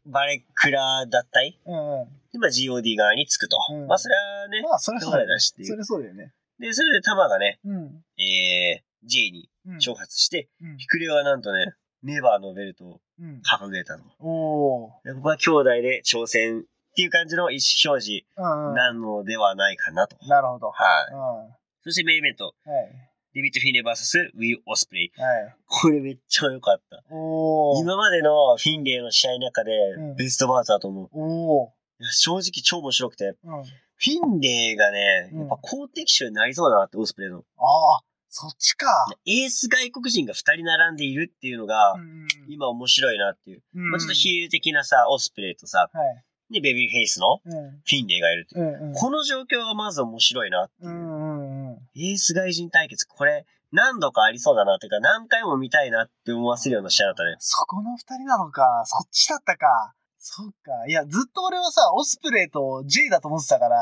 バレクラ脱退うんうん。で、まあ GOD 側につくと。うんまあそれはね、まあ、それそうだよね。それそうだよね。で、それでタマがね、うん。えー、J にうん。挑発して、うんヒクレオはなんとね、ネバーのベルトをうん。掲げたの。おー。でここは兄弟で挑戦っていう感じの意思表示うんうん。なのではないかなと。なるほど。はい。うん。そしてメインイベント、はい。デビッド・フィンレイ VS ウィル・オスプレイ。はい。これめっちゃ良かった。おー。今までのフィンレイの試合の中でうんベストバーツだと思う。おー。いや正直超面白くて。うん。フィンレイがね、うんやっぱ好敵手になりそうだなって、オスプレイの。ああ、そっちか。エース外国人が二人並んでいるっていうのが、うん今面白いなっていう。うんまあちょっとヒール的なさ、オスプレイとさ、はい。で、ベビーフェイスのうん。フィンレイがいるっていう。うんうん。この状況がまず面白いなっていうう。んうんうん。エース外人対決、これ何度かありそうだなっていうか、何回も見たいなって思わせるような試合だったね。そこの二人なのか。そっちだったか。そっか。いや、ずっと俺はさ、オスプレイと J だと思ってたから、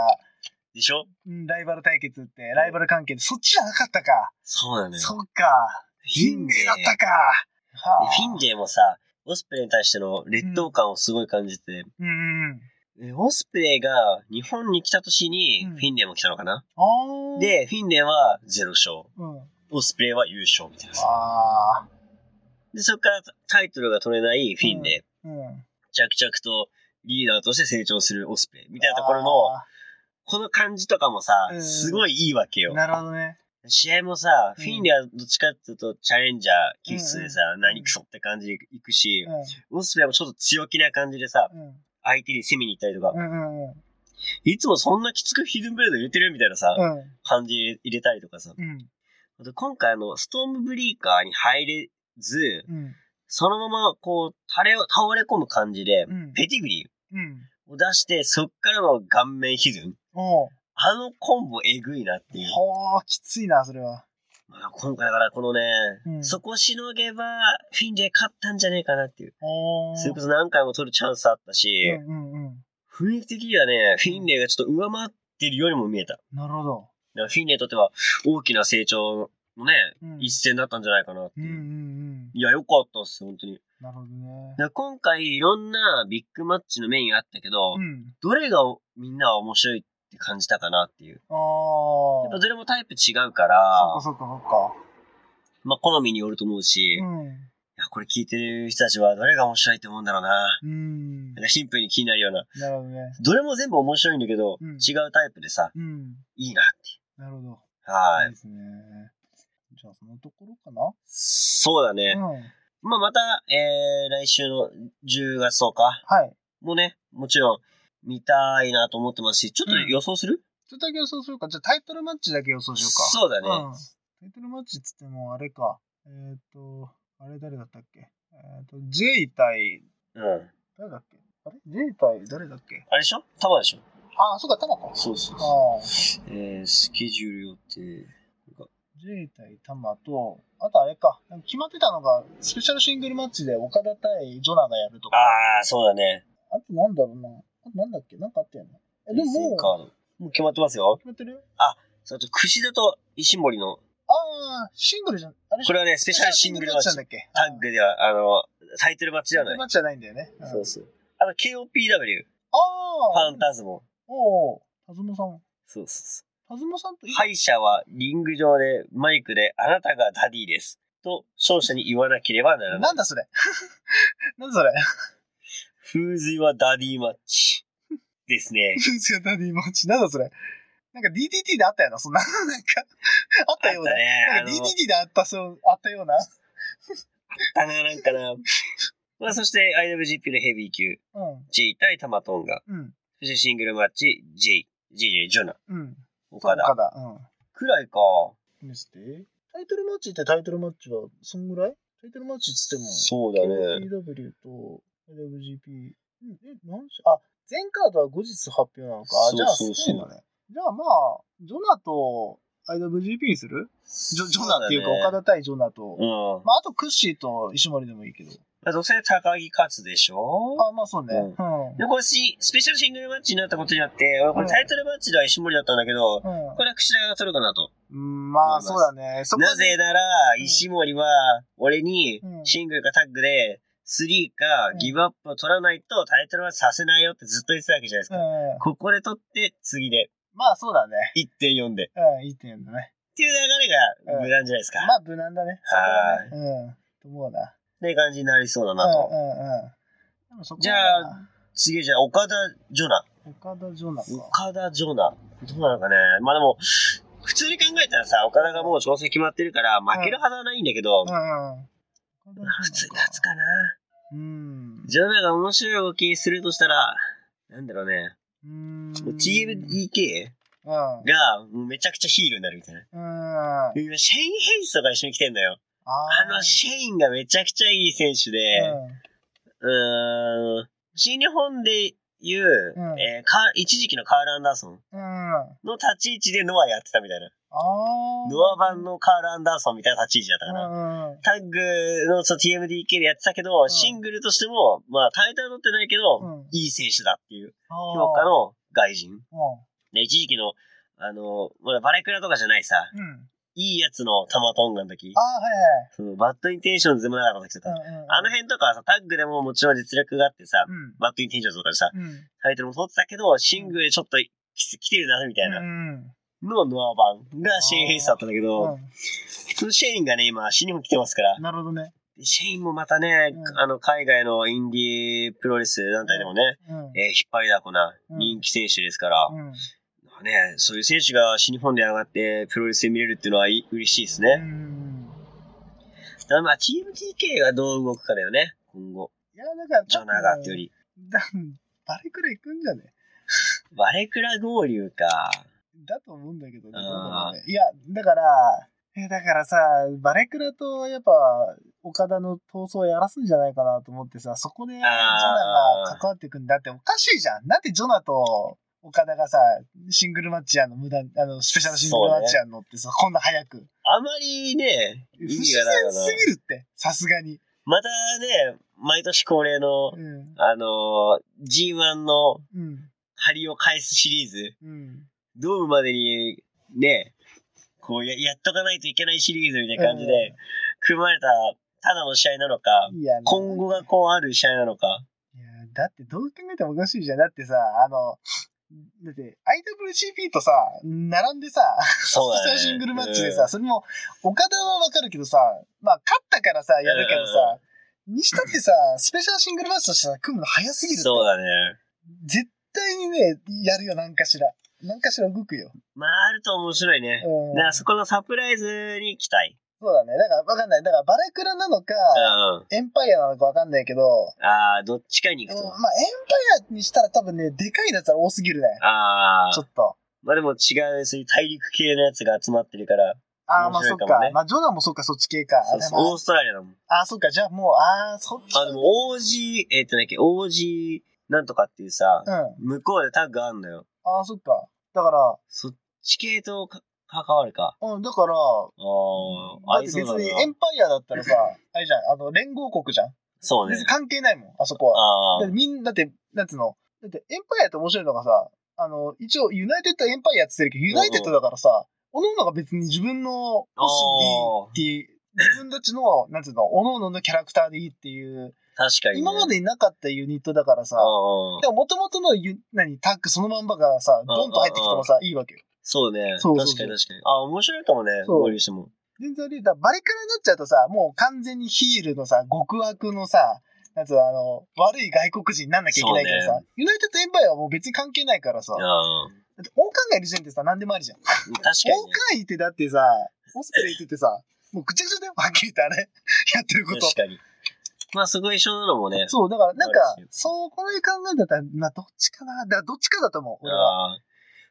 でしょ？うんライバル対決って、ライバル関係で、そっちじゃなかったか。そうなのよ。そっか。フフィンレイだったか。フィンレイもさ、オスプレイに対しての劣等感をすごい感じて、うんうんオスプレイが日本に来た年にうんフィンレイも来たのかな、あー、で、フィンレイは0勝。うん。オスプレイは優勝みたいなで、そこからタイトルが取れないフィンレイ。ー。うん。着々とリーダーとして成長するオスプレイ。みたいなところの、あこの感じとかもさう、んすごいいいわけよ。ーなるほどね。試合もさ、うんフィンレイはどっちかっていうとチャレンジャー気質でさ、うん何クソって感じで行くし、うオスプレイもちょっと強気な感じでさ、ん。うん。相手に攻めに行ったりとか、うんうんうん。いつもそんなきつくヒドゥンブレード入れてるみたいなさ、うん。感じで入れたりとかさ。うん。あと今回あの、ストームブリーカーに入れず、うん。そのままこう、垂れを、倒れ込む感じで、うん。ペティグリうん。ーを出して、そっからの顔面ヒドゥン。あのコンボえぐいなっていう。ほー、きついな、それは。まあ、今回だからこのね、うんそこしのげば、フィンレイ勝ったんじゃねえかなっていう。それこそ何回も取るチャンスあったし、うんうんうん。雰囲気的にはね、フィンレイがちょっと上回ってるようにも見えた。なるほど。らフィンレイにとっては大きな成長のね、うん一戦だったんじゃないかなっていう。うんうんうん。いや、よかったっす、本当に。なるほどね。今回いろんなビッグマッチのメインあったけど、うん。どれがみんなは面白いって感じたかなっていう。あー。やっぱどれもタイプ違うから、そっかそっかそっか。まあ好みによると思うし、いうん。やこれ聞いてる人たちはどれが面白いって思うんだろうな。うんなん。かシンプルに気になるような。なるほどね。どれも全部面白いんだけど、うん違うタイプでさ、うん。いいなってなるほど。はいい。いですね。じゃあ、そのところかなそうだね。うん。まあまた、えー、来週の10月10日はい。もね、もちろん見たいなと思ってますし、ちょっと予想する、ちょっとだけ予想するか。じゃあ、タイトルマッチだけ予想しようか。そうだね。うん。タイトルマッチっつっても、あれか。えっ、と、あれ誰だったっけ？えっ、と、J 対、うん。誰だっけ？あれ ?J 対誰だっけ？あれでしょ？タマでしょ？あ、そうか、タマか。そうそうあそう。あ。えー、スケジュール予定。J 対タマと、あとあれか、決まってたのが、スペシャルシングルマッチで岡田対ジョナがやるとか。ああ、そうだね。あとなんだろうな。なんだっけ？なんかあったよね。え、でも。もう決まってますよ。決まってる？そと、串田と石森の、ああ、シングルじゃん。あれこれはね、スペシャルシングルマッチ。タッグでは、あの、タイトルマッチではない。タイトルマッチじゃないんだよね。んそうそう。あと、KOPW、ああ。ファンタズモ。おお、タズモさん。そうそうそタズモさんとう。敗者はリング上でマイクであなたがダディです。と、勝者に言わなければならな。ないんだそれ？なんだそれ？Who's Your Daddy マッチ。ですね。 Who's Your Daddy マッチ。なんだそれ？なんか DDT であったよな、そんな。なんか、あったような。あったねなんかあの DDT であったそう、あったような。あの、なんかな。まあ、そして IWGP のヘビー級、うん。J 対タマトンガ。うん。そしてシングルマッチ、J、JJ、ジョナ、うん。岡田。岡田。うん。くらいか。見せて。タイトルマッチってタイトルマッチは、そんぐらい？タイトルマッチっつっても。そうだね。PW とんえ、何しあ、全カードは後日発表なのか。あじゃあ、そうそうね。じゃあまあ、ジョナと IWGP にする？ジョジョナっていうか、岡田対ジョナと。うん。まあ、あとクッシーと石森でもいいけど。どうせ高木勝つでしょ？あ、まあそうね。ううん。で、これしスペシャルシングルマッチになったことによって、俺これタイトルマッチでは石森だったんだけど、これは櫛田が取るかなと。うん、まあそうだね。なぜなら、うん石森は、俺にう、んシングルかタッグで、3かうんギブアップを取らないとタイトルマッチさせないよってずっと言ってたわけじゃないですか。うん。ここで取って、次でまあそうだね。1.4で。っうん、いい点だね。ていう流れが無難じゃないですか。まあ無難だね。はこはね。うん。と思うな。って感じになりそうだうんなと。うんうん。でもそこはじゃあ、次じゃあ、岡田ジョナ。岡田ジョナか。岡田ジョナ。どうなのかね。まあでも、普通に考えたらさ、岡田がもう調整決まってるから、負けるはずはないんだけど、うんうん。普通に勝つかな。うん。ジョナが面白い動きするとしたら、なんだろうね。うん。もう TMDK うん。が、めちゃくちゃヒールになるみたいな。うん。あ今、シェイン・ヘイスとか一緒に来てんだよ。あーのシェインがめちゃくちゃいい選手で、うーん、新日本で言う、うんえーカー一時期のカール・アンダーソンうん。うん。の立ち位置でノアやってたみたいな。ノア版のカール・アンダーソンみたいな立ち位置だったかな。タッグのそう TMDK でやってたけど、んシングルとしても、まあタイトル取ってないけど、うんいい選手だっていう評評価。の外人。うん。で、一時期の、あの、まだバレクラとかじゃないさ、うん。いいやつのタマトンガの時あ、あ、はいそのバッドインテンションズでもなかった時とか。あの辺とかはさ、タッグでももちろん実力があってさ、うん。バッドインテンションズとかでさ、うん。タイトルも取ってたけど、シングルでちょっとき来てるな、みたいなうん。のノア版がシェイン・ヘイスだったんだけど、うそのシェインがね、今、新日本来てますからん。、なるほどね。でシェインもまたね、うんあの、海外のインディープロレス団体でもね、うん。えー引っ張りだこなうん人気選手ですから、うん。ね、そういう選手が新日本で上がってプロレスで見れるっていうのはい嬉しいですうね。ん。だからまあ、チーム TK がどう動くかだよね、今後。いや、だから、ジョナガーってより。だバレくらい行くんじゃね？バレクラ合流か。だと思うんだけどね。あーどうだろうねいや、だから、えだからさ、バレクラとやっぱ、岡田の闘争をやらすんじゃないかなと思ってさ、そこでジョナが関わっていくんだっておかしいじゃん。なんでジョナと岡田がさ、シングルマッチやんの、無駄、あの、スペシャルシングルマッチやんのってさ、こんな早く。あまりね、意不自然す。ぎるって、さすがに。またね、毎年恒例の、うん。あのー G1 のうん。張りを返すシリーズ、うん。ドームまでにね、こうややっとかないといけないシリーズみたいな感じうで、組まれたただの試合なのか、いや、今後がこうある試合なのか。いや、だってどう考えてもおかしいじゃん。だってさ、あの、だって、IWGP とさ、並んでさ、そうだねスペシャルシングルマッチでさ、うんそれも、岡田はわかるけどさ、まあ、勝ったからさ、やるけどさ、にしたってさ、スペシャルシングルマッチとしてさ、組むの早すぎる。そうだね。絶対にね、やるよ、なんかしら。なんかしら動くよ。まあ、あると面白いね。うん。だからそこのサプライズに期待。そうだね。だからわかんない。だからバレクラなのか、うん。エンパイアなのかわかんないけど、ああ、どっちかに行くと。うんまあ、エンパイアにしたら多分ね、でかいやつは多すぎるね。ああ。ちょっと。まあでも違う、そういう大陸系のやつが集まってるから。ああ、まあ面そっか。まあ、ジョナもそっか、そっち系か。そうそうオーストラリアだもん。ああ、そっか。じゃあもう、ああ、そっち。あ、でも OG、えっ、となんだっけ、OG なんとかっていうさ、うん。向こうでタッグあんのよ。ああ、そっか。だから、そっち系とか関わるか。うん、だから、ああ、別。にエンパイアだったらさ、あれじゃん、あの、連合国じゃん。そうね別に。関係ないもん、あそこは。ああだって、みんな、だって、なんつうの、だってエンパイアって面白いのがさ、あの、一応、ユナイテッドエンパイアって言ってるけど、ユナイテッドだからさ、おのおのが別に自分のコスチュームでいいっていう、自分たちの、なんつうの、おのおののキャラクターでいいっていう、確かに、ね。今までになかったユニットだからさ、でも元々のユ何タッグそのまんまがさ、ドンと入ってきてもさ、いいわけよ。そうね。そうそうそう確かに確かに。あ、面白いかもね。そう合流しても。全然ありだバレカラになっちゃうとさ、もう完全にヒールのさ、極悪のさ、なんつうの、あの、悪い外国人になんなきゃいけないけどさ、そうユナイテッドエンパイアはもう別に関係ないからさ、だあってオーカンがいる時点ってさ、何でもありじゃん。あ。確かにオーカンいてだってさ、オスプレイいててさ、もうぐちゃぐちゃだよ、はっきり言ってあれ、やってるこね。と確。かに。まあ、すごい一緒なのもね。そう、だからなんかそう、こういう考えだったら、まあ、どっちかな。だどっちかだと思う、俺は。ああ。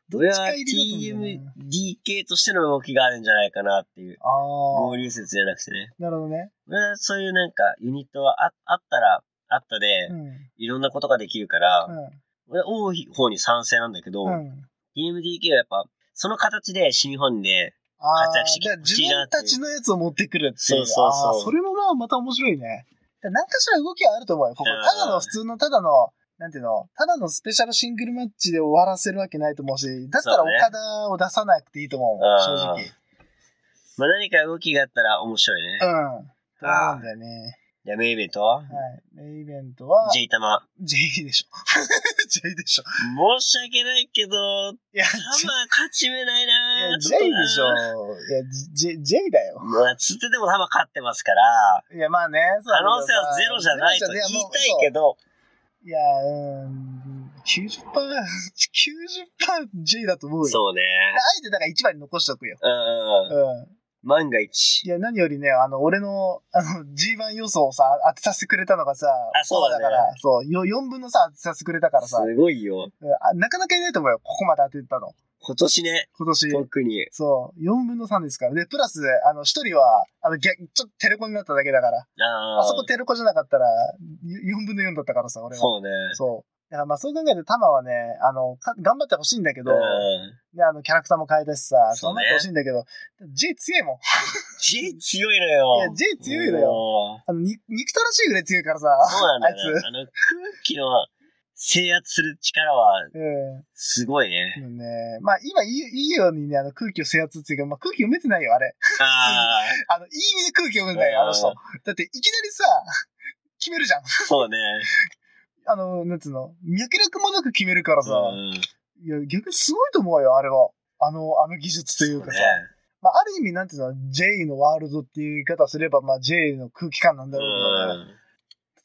どっちか入りだと TMDK としての動きがあるんじゃないかなっていう。あ合流説じゃなくてね。あ、なるほどね。そういうなんかユニットはああったらあったで、うん。いろんなことができるから、う俺は多い方に賛成なんだけど、ん。うん。TMDK はやっぱ、その形で新日本で、活躍してじゃあ自ほしいなっていう分たちのやつを持ってくるっていう。そうそうそうそれもまあまた面白いね。何かしら動きはあると思うよ。ここうんただの普通の、ただの、なんていうの、ただのスペシャルシングルマッチで終わらせるわけないと思うし、だったら岡田を出さなくていいと思う、うん正直。まあ何か動きがあったら面白いね。うん。と思うんだよね。じゃあメインイベントは？はい。メインイベントは、?J 玉。J でしょ。J でしょ。申し訳ないけど、いや、玉勝ち目ない J でしょ。いや、J、J だよ。まあ、つってでも玉勝ってますから、いや、まあね。可能性はゼロじゃないと言いたいけ。ど、いや、うん、90%、90% J だと思うよ。そうね。あえてだから1番に残しとくよ。うんうん。うん。万が一い。や、何よりね、あの、俺の、あの、G1 予想をさ、当てさせてくれたのがさ、あそうだねから、そう、よ4分の3当てさせてくれたからさ、すごいよ。うんあなかなかいないと思うよ、ここまで当てたの。今年ね、今年。特に。そう、4分の3ですから。で、プラス、あの、1人は、あの、逆、ちょっとテレコになっただけだから。ああ。あそこテレコじゃなかったら、4分の4だったからさ、俺は。そうね。そう。だからまあそう考えると、タマはね、あの、か頑張ってほしいんだけど、うん。で、あの、キャラクターも変えたしさ、そうね頑張ってほしいんだけど、J 強いもん。J 強いのよ。いや J 強いのよよ。あの、に憎たらしいぐらい強いからさ、そうなんだよね。あいつ。あの、空気の制圧する力は、うん。すごいね。でもね、まあ今いいいいようにね、あの空気を制圧っていうか、まあ空気読めてないよ、あれ。ああ、あの、いい意味で空気読むんだよ、あの人。だっていきなりさ、決めるじゃん。そうね。あの、なんつうの、脈絡もなく決めるからさ、うん。いや、逆にすごいと思うよ、あれは。あの、あの技術というかさ。ねまあ、ある意味、なんていうの、J のワールドっていう言い方をすれば、まあ、J の空気感なんだうろうけどね。ん。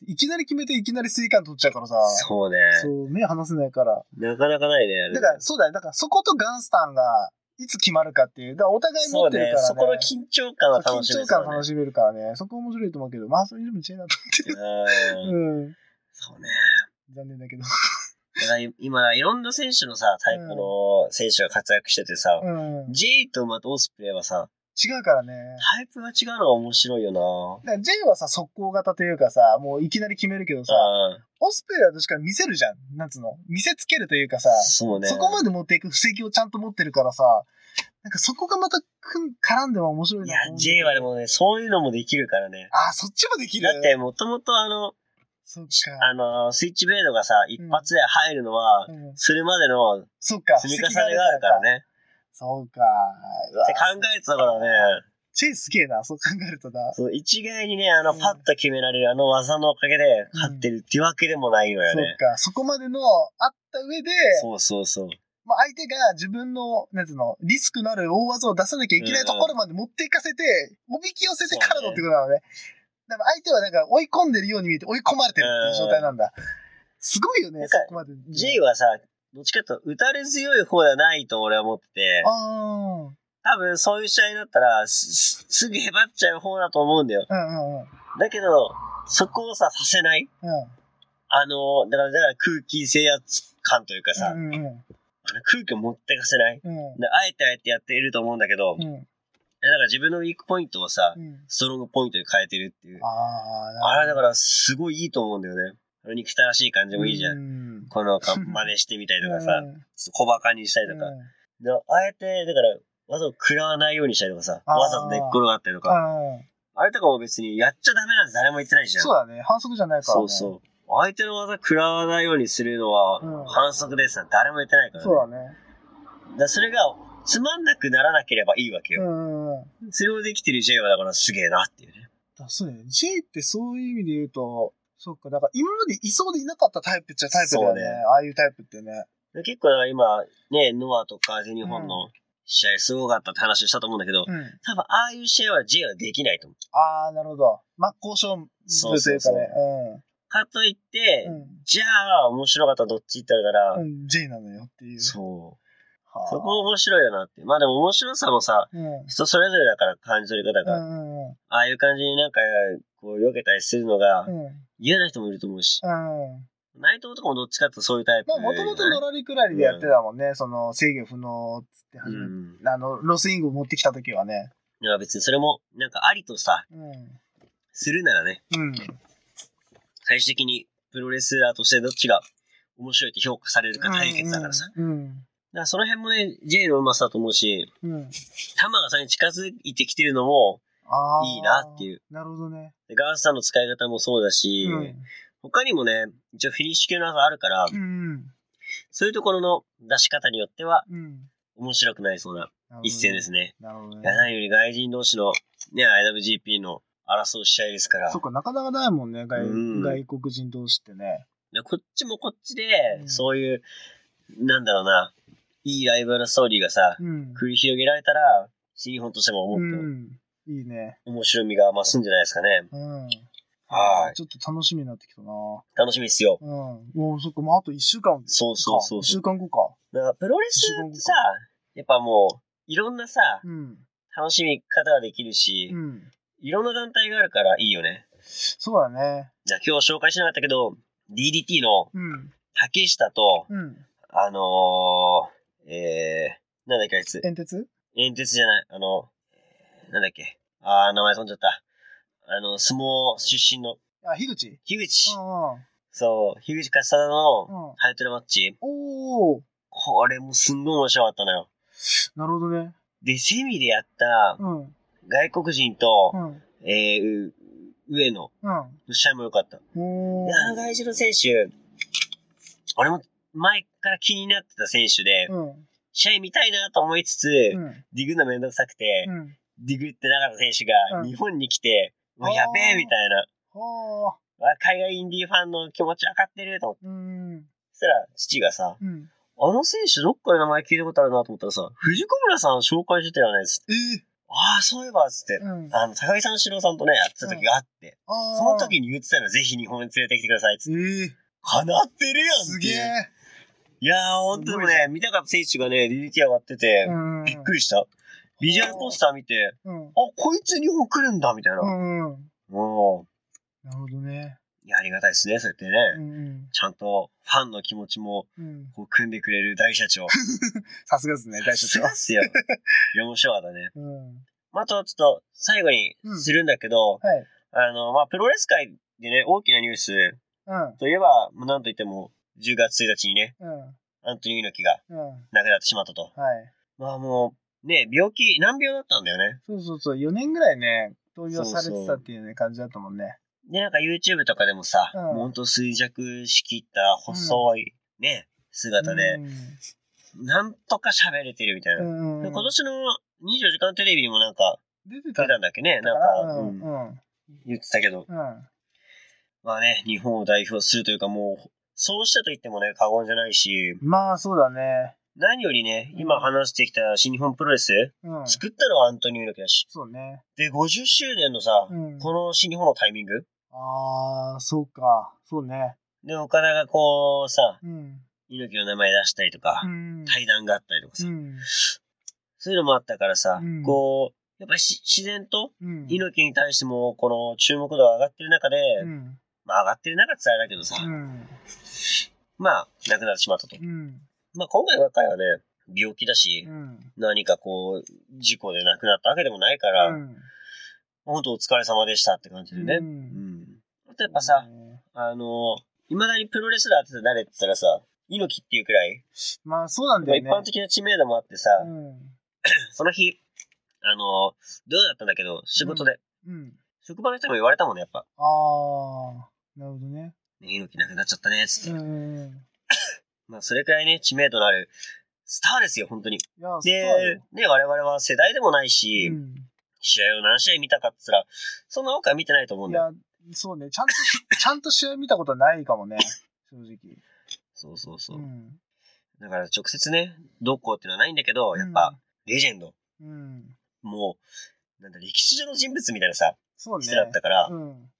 いきなり決めて、いきなり水感取っちゃうからさ。そうね。そう、目離せないから。なかなかないね、あれ。だから、そうだよ。だから、そことガンスタンが、いつ決まるかっていう。だから、お互い持ってるからね。。そこの緊張感は楽しみ緊張感楽しめるからね。そこ面白いと思うけど、まあ、それでも J だと思ってる。うん。うん。そうね。残念だけど。だから今、いろんな選手のさ、タイプの選手が活躍しててさ、うん。J とまたオスプレイはさ、違うからね。タイプが違うのが面白いよなだから J はさ、速攻型というかさ、もういきなり決めるけどさ、うん。オスプレイは確かに見せるじゃん。なんつうの？見せつけるというかさ、そうね。そこまで持っていく布石をちゃんと持ってるからさ、なんかそこがまた絡んでも面白いいやなと思うんだけど。J はでもね、そういうのもできるからね。あ、そっちもできる？だって、もともとあの、そっか。あの、スイッチブレードがさ、一発で入るのは、うん、するまでのそっか。積み重ねがあるからね。そうか。考えてたからね、チェイすげえな、そう考えるとな。そう一概にね、あの、うんパッと決められるあの技のおかげで勝ってるっていうわけでもないのよね。そっか。そこまでのあった上で、そうそうそう。まあ、相手が自分の、なんつうの、リスクのある大技を出さなきゃいけないところまで持っていかせて、おびき寄せてからのってことなのね。だから相手はなんか追い込んでるように見えて追い込まれてるっていう状態なんだ。すごいよね、そこまで。J はさ、どっちかというと打たれ強い方ではないと俺は思ってて、あ多分そういう試合になったらすすすぐへばっちゃう方だと思うんだよ。あ。うんうんうん。だけど、そこをさ、させない？うん。あの、だから、だから空気制圧感というかさ、うんうん空気を持ってかせない？うん。であえてあえてやっていると思うんだけど、うん。うん。だから自分のウィークポイントをさ、うん。ストロングポイントに変えてるっていう。ああ、なるほどあれだからすごいいいと思うんだよね。憎たらしい感じもいいじゃん。ん。このか真似してみたりとかさ、うん小馬鹿にしたりとか。うんであえて、だから、わざと食らわないようにしたりとかさ、わざと寝っ転がったりとか。うんあれとかも別にやっちゃダメなんて誰も言ってないじゃん。そうだね。反則じゃないからね。そうそう。相手の技食らわないようにするのはうん反則ですなんて誰も言ってないから、ね。そうだね。だそれがつまんなくならなければいいわけよ。うん。それをできてる J はだからすげえなっていうね。だそうだよね。J ってそういう意味で言うと、そっか、だから今までいそうでいなかったタイプっちゃタイプだよね。そうねああいうタイプってね。で結構今、ね、ノアとか全日本の試合すごかったって話をしたと思うんだけど、うん。多分ああいう試合は J はできないと思う。ああ、なるほど。真っ向勝負というかね。かといって、うん。うん。じゃあ面白かったらどっちって言われたら、うん、J なのよっていう。そう。はあそこ面白いよなって。まあでも面白さもさ、うん。人それぞれだから感じ取り方うが、んうんああいう感じになんか、こう、避けたりするのがうん。うん。嫌な人もいると思うし、うん。内藤とかもどっちかってそういうタイプまあ、もともとのらりくらりでやってたもんね。その、制御不能っつってう始めん。あの、ロスイングを持ってきた時はね。いや別にそれも、なんかありとさ、うん。するならね、うん。最終的にプロレスラーとしてどっちが面白いって評価されるか対決だからさ。だかうん。らその辺もね、J のうまさだと思うし、うん。弾がそれに近づいてきてるのも。いいなっていう。なるほどね。でガースさんの使い方もそうだし、うん。他にもね、一応フィニッシュ系の技あるから、うん。そういうところの出し方によってはうん。面白くなりそうな一戦ですね。なるほどね。何より外人同士のね、IWGP の争う試合ですからそっ。か、なかなかないもんね、外うん外国人同士ってね。でこっちもこっちでう、んそういう、なんだろうな、いいライバルストーリーがさ、うん。繰り広げられたら、新日本としてももっうん。いいね。と面白みが増すんじゃないですかね。うん。はいちょっと楽しみになってきたな。楽しみですよ。うん。もうそっか、もうあと一週間。そうそうそう一週そう。間後か。だからプロレスってさ、やっぱもう、いろんなさ、うん。楽しみ方ができるし、うん。いろんな団体があるからいいよね。そうだね。じゃあ今日紹介しなかったけど、DDT のうん。竹下と、うん。あのー、えー、なんだっけあいつ。煙鉄？煙鉄じゃない、あの、なんだっけ。あー、名前飛んじゃった。あの、相撲出身の、あ、樋口？樋口。うんうん。そう、樋口勝貞のうんタイトルマッチ。おー。これもすんごい面白かったのよ。なるほどね。で、セミでやったうん。外国人とう、ん。えー、う上野うん。の試合も良かった。おーで、あの外人の選手、俺も前から気になってた選手で、うん。試合見たいなと思いつつ、うん。ディグるのめんどくさくて、うん。ディグってなかった選手うんが日本に来て、うわやべえみたいな。海外インディーファンの気持ち分かってると思って。うん。そしたら、父がさ、うん。あの選手どっかで名前聞いたことあるなと思ったらさ、藤子村さん紹介してたよね、つって。えああ、そういえば、つって。うん。あの、高木さん四郎さんとね、やってた時があって、その時に言ってたのぜひ日本に連れてきてください、つって。ええ叶ってるやんすげえ。いやー、ほんとでもね、見たかった選手がね、DDT 上がってて、うん。びっくりした。ビジュアルポスター見て、うん。あ、こいつ日本来るんだ、みたいな。うん。うん。もなるほどね。う、いや、ありがたいですね、そうやってね。うん。ちゃんとファンの気持ちもうん。こう組んでくれる大社長。さすがですね、大社長さすがっ。すよ。いや、面白かったね。うん。まあ、あとちょっと最後にするんだけど、はい。あの、まあ、プロレス界でね、大きなニュースうん。といえば、もうなんといっても、10月1日にね、うん。アントニー猪木がうん。亡くなってしまったと。はい。まあもう、ね、病気、難病だったんだよね。そうそうそう。4年ぐらいね、闘病されてたっていうね、感じだったもんね。で、なんか YouTube とかでもさ、うんほんと衰弱しきった細い、ね、姿で、なんとか喋れてるみたいな。うん。今年の24時間テレビにもなんか出てた出たんだっけね、な？んか。ううんん。うん。言ってたけど、うん。まあね、日本を代表するというかもう、そうしたと言ってもね、過言じゃないし、まあ、そうだね。何よりね、今話してきた新日本プロレス、うん。作ったのはアントニオ猪木だし。そうね。で、50周年のさ、うん。この新日本のタイミング？ああ、そうか。そうね。で、岡田がこうさ、うん。猪木の名前出したりとかう、ん。対談があったりとかさ、うん。そういうのもあったからさ、うんこう、やっぱりし自然とうん。猪木に対しても、この注目度が上がってる中で、うん。まあ上がってる中ってあれだけどさ、うん。まあ、亡くなってしまったと。うん。まあ今回ばっかりはね、病気だし、うん。何かこう、事故で亡くなったわけでもないから、うん。本当お疲れ様でしたって感じでね。ううんん。あとやっぱさ、あの、未だにプロレスラーって誰って言ったらさ、猪木っていうくらい、まあ、そうなんだよね。一般的な知名度もあってさ、うん。その日、あの、どうだったんだけど、仕事で、うん。職場の人にも言われたもんね、やっぱ。ああ、なるほどね。ね、猪木亡くなっちゃったね、つって。うん。まあ、それくらいね、知名度のあるスターですよ、本当に。でよ、ね、我々は世代でもないし、うん。試合を何試合見たかって言ったら、そんな多くは見てないと思うんだよ。いや、そうね。ちゃんと、ちゃんと試合見たことはないかもね。正直。そうそうそうう。ん。だから直接ね、どうこうっていうのはないんだけど、やっぱ、レジェンド。うん。もう、なんだ、歴史上の人物みたいなさ、そうね。人だったから、うん。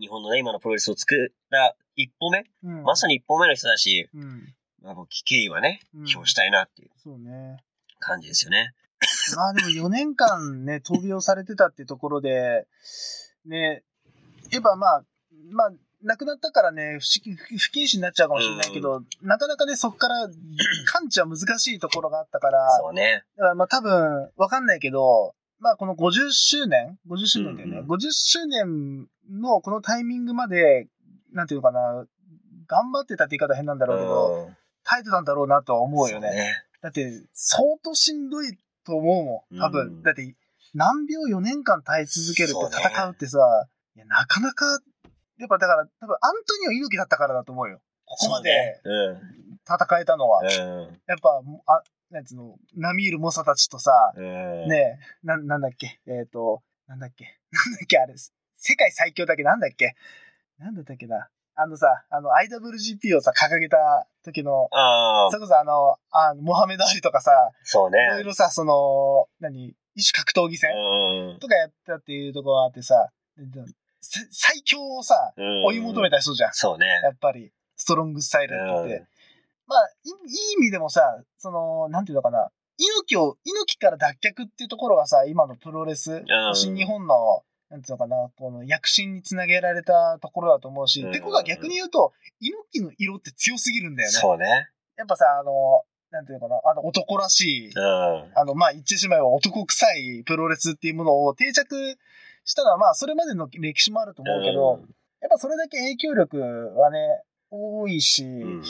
日本のね、今のプロレスを作った一歩目、うん。まさに一歩目の人だし、うん。まあ、もう敬意はね、うん表したいなっていうそうね。感じですよね。まあでも4年間ね、闘病されてたっていうところで、ね、やっぱまあ、まあ、亡くなったからね、不謹慎になっちゃうかもしれないけど、なかなかね、そこから感知は難しいところがあったから、そうね。だからまあ多分、わかんないけど、まあこの50周年 ?50 周年だよね。うんうん50周年のこのタイミングまで、なんていうのかな、頑張ってたって言い方変なんだろうけど、うん耐えてたんだろうなとは思うよね。そね。だって、相当しんどいと思うもん。多分。うんだって、難病4年間耐え続けるって戦うってさ、いやなかなか、やっぱだから、多分アントニオ猪木だったからだと思うよ。ここまで。戦えたのは。うん。やっぱ、あ、なんつうの、並みいる猛者たちとさ。ねえ、な、なんだっけ、えっ、と、なんだっけ、なんだっけ、あれ、世界最強だっけ、なんだっけ、なんだったっけな。あのさ、あの、IWGP をさ、掲げた時の、ああそれこそあの、あモハメド・アリとかさ、そうね。いろいろさ、その、何、異種格闘技戦うん。とかやったっていうところがあってさ、最強をさ、うん追い求めた人じゃん。そうね。やっぱり、ストロングスタイルってまあい、いい意味でもさ、その、なんていうのかな、猪木を、猪木から脱却っていうところがさ、今のプロレス、ん新日本の、なんていうのかな、この躍進につなげられたところだと思うし、うんってことは逆に言うと、猪木の色って強すぎるんだよね。そうね。やっぱさ、あの、なんていうのかな、あの男らしい、うん。あの、まあ、言ってしまえば男臭いプロレスっていうものを定着したのは、まあ、それまでの歴史もあると思うけど、やっぱそれだけ影響力はね、多いし、うん。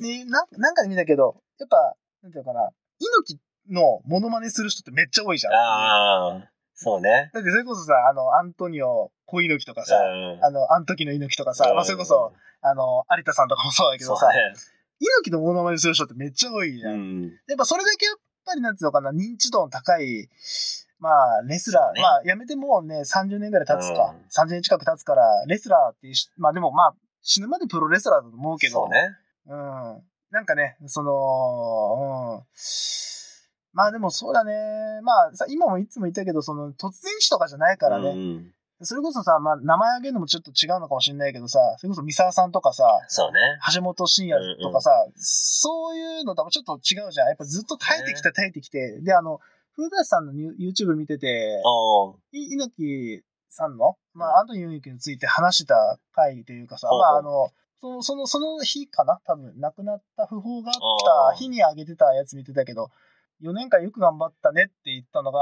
でななんかで見たけど、やっぱ、なんていうのかな、猪木のモノマネする人ってめっちゃ多いじゃん。そうね。だってそれこそさ、あの、アントニオ小猪木とかさ、うんあの、アントキの猪木とかさ、まあ、それこそ、、あの、有田さんとかもそうだけどさ。猪木のモノマネする人ってめっちゃ多いじゃ。うんん。やっぱそれだけやっぱりなんていうのかな、認知度の高い、まあ、レスラー、ねまあ、やめてもうね、30年ぐらい経つか、うん30年近く経つから、レスラーっていうし、まあでもまあ、死ぬまでプロレスラーだと思うけど、そうね。うん。なんかね、その、うん。まあでもそうだね。まあさ、今もいつも言ったけど、その突然死とかじゃないからね。うんそれこそさ、まあ名前挙げるのもちょっと違うのかもしれないけどさ、それこそ三沢さんとかさ、そうね。橋本真也とかさ、そういうのともちょっと違うじゃん。やっぱずっと耐えてきた耐えてきて。で、あの、古田さんの YouTube 見てて、猪木さんの、まうんあ、アントニオ猪木について話してた回というかさ、まあ、あの、その、その、その日かな？多分、亡くなった訃報があっあーた日に上げてたやつ見てたけど、4年間よく頑張ったねって言ったのが、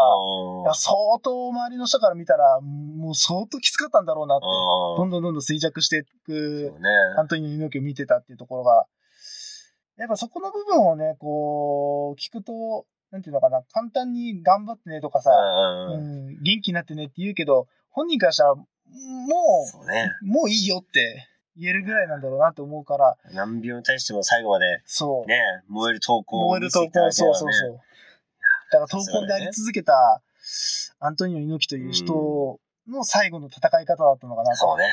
相当周りの人から見たら、もう相当きつかったんだろうなって、あどんどんどんどん衰弱していそくうね。アントニオ猪木を見てたっていうところが、やっぱそこの部分をね、こう、聞くと、なんていうのかな、簡単に頑張ってねとかさ、ううんん、元気になってねって言うけど、本人からしたら、もそうね。う、もういいよって言えるぐらいなんだろうなって思うから、難病に対しても最後まで、そう。ね、燃える投稿燃える投稿、そうそうそう。だから投稿であり続けた、アントニオ猪木という人の最後の戦い方だったのかなと。そうね。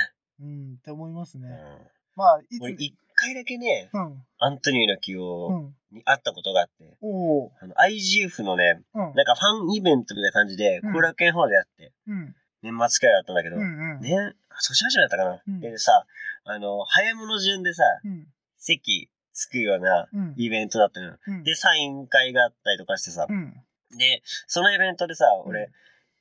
うん、って思いますね。うん。まあ、いつ、俺一回だけね、うん、アントニオ猪木うを、ん、に会ったことがあって、おおあの、IGF のね、うん、なんかファンイベントみたいな感じで、うん。後楽園ホールでやって、うん、年末くらいだったんだけど、うん、うん、ね、ソシャルだったかな、うん。でさ、あの、早物順でさ、うん、席つくようなうん、イベントだったのよ。うん、で、サイン会があったりとかしてさ、うん、で、そのイベントでさ、俺、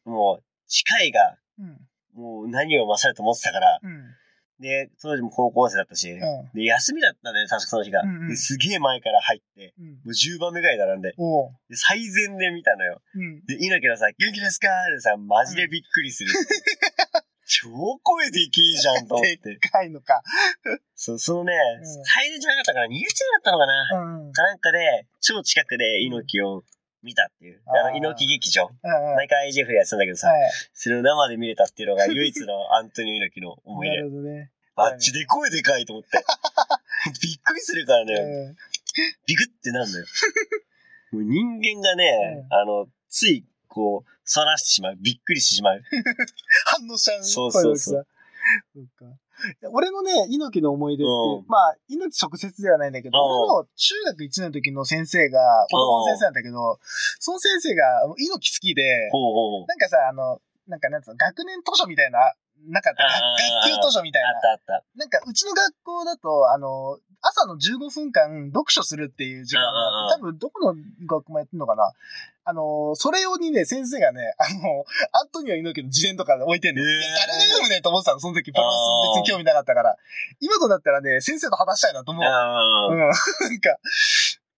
もう、近いが、うん、もう何を勝ると思ってたから、うん、で、当時も高校生だったし、うん、で、休みだったんだよね、確かその日が。うんうん。ですげえ前から入って、うん、もう10番目ぐらい並んで、で最前で見たのよ。うん、で、猪木のさ、元気ですかってさ、マジでびっくりする。超声でけえじゃんと思っ。でってかいのか。そう、そのね、うん。最前じゃなかったから、2列目だったのかな、うん、うん、かなんかで、超近くで猪木を見たっていう。あの、猪木劇場。うん、毎回 IGF でやってたんだけどさ、はい。それを生で見れたっていうのが唯一のアントニオ猪木の思いな出。るほどね。マッチで声でかいと思って。びっくりするからね。うんビクってなんだよ。もう人間がね、うんあの、つい、こう、そらしてしまう。びっくりしてしまう。反応しちゃう。そうそうそう。そうか 俺のね、猪木の思い出って、うんまあ、猪木直接ではないんだけど、うん俺の中学1年の時の先生が、子供の先生なんだけど、その先生が猪木好きで。なんかさ、あの、なんかなんつうの、学年図書みたいな、なかった、学級図書みたいな。あったあった。なんか、うちの学校だと、あの、朝の15分間読書するっていう時間があって、多分どこの学校もやってんのかな。あの、それ用にね、先生がね、あの、アントニオ猪木の自伝とか置いてんの。へーいや誰が読むねと思ってたの、その時。プロレス別に興味なかったから。今となったらね、先生と話したいなと思う。あうん。なんか、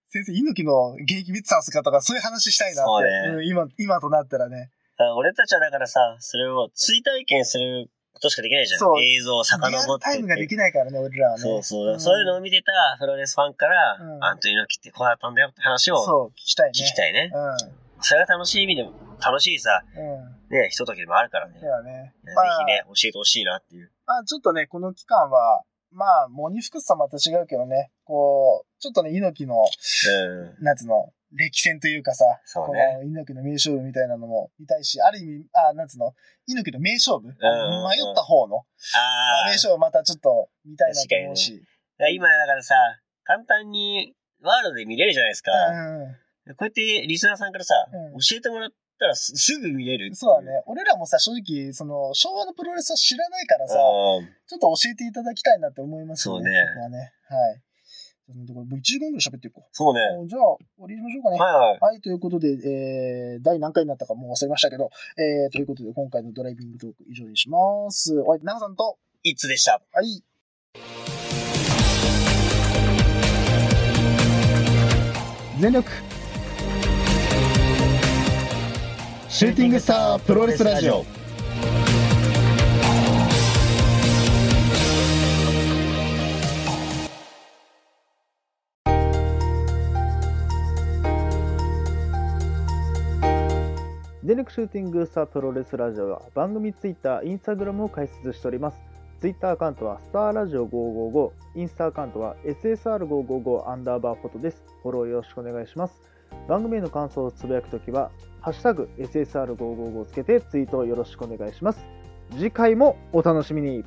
先生、猪木の現役見てたんすかとか、そういう話したいなって。そうねうん、今、今となったらね。あ俺たちはだからさ、それを追体験することしかできないじゃん。そう映像を遡ってって。タイムができないからね、俺らはね。そうそう。んそういうのを見てたプロレスファンから、うんアントニオ猪木ってこうだったんだよって話をそう、聞きたいね。聞きたいね。うそれが楽しい意味でも、楽しいさ、ん。うん。ね、ひとときでもあるからね。ではね。ぜひね、教えてほしいなっていう。まあ、ちょっとね、この期間は、まあ、モニフクスとはまた違うけどね、こう、ちょっとね、猪木の、うん。なんつうの、歴戦というかさ、そうねこの猪木の名勝負みたいなのも見たいし、ある意味、あ、なんつうの、猪木の名勝負、ん迷った方の、あ名勝負またちょっと見たいなと思うし。あ。今だからさ、簡単にワールドで見れるじゃないですか。うこうやってリスナーさんからさ、うん教えてもらったらすすぐ見れる。そうだね。俺らもさ、正直、その、昭和のプロレスは知らないからさ、うん。ちょっと教えていただきたいなって思いますよね。そうねはね。はい。もう1時間ぐらい喋っていこそうね。う。じゃあ、終わりにしましょうかね。はいはい。はい、ということで、えー、第何回になったかもう忘れましたけど、えー、ということで、今回のドライビングトーク以上にします。お相手、長さんと、いつでした？はい。全力シューティングスタープロレスラジオ電力シューティングスタープロレスラジオは番組ツイッター、インスタグラムを開設しております。ツイッターアカウントはスターラジオ555、インスタアカウントは SSR555 アンダーバーフォトです。フォローよろしくお願いします。番組への感想をつぶやくときは、ハッシュタグ SSR555 をつけてツイートをよろしくお願いします。次回もお楽しみに。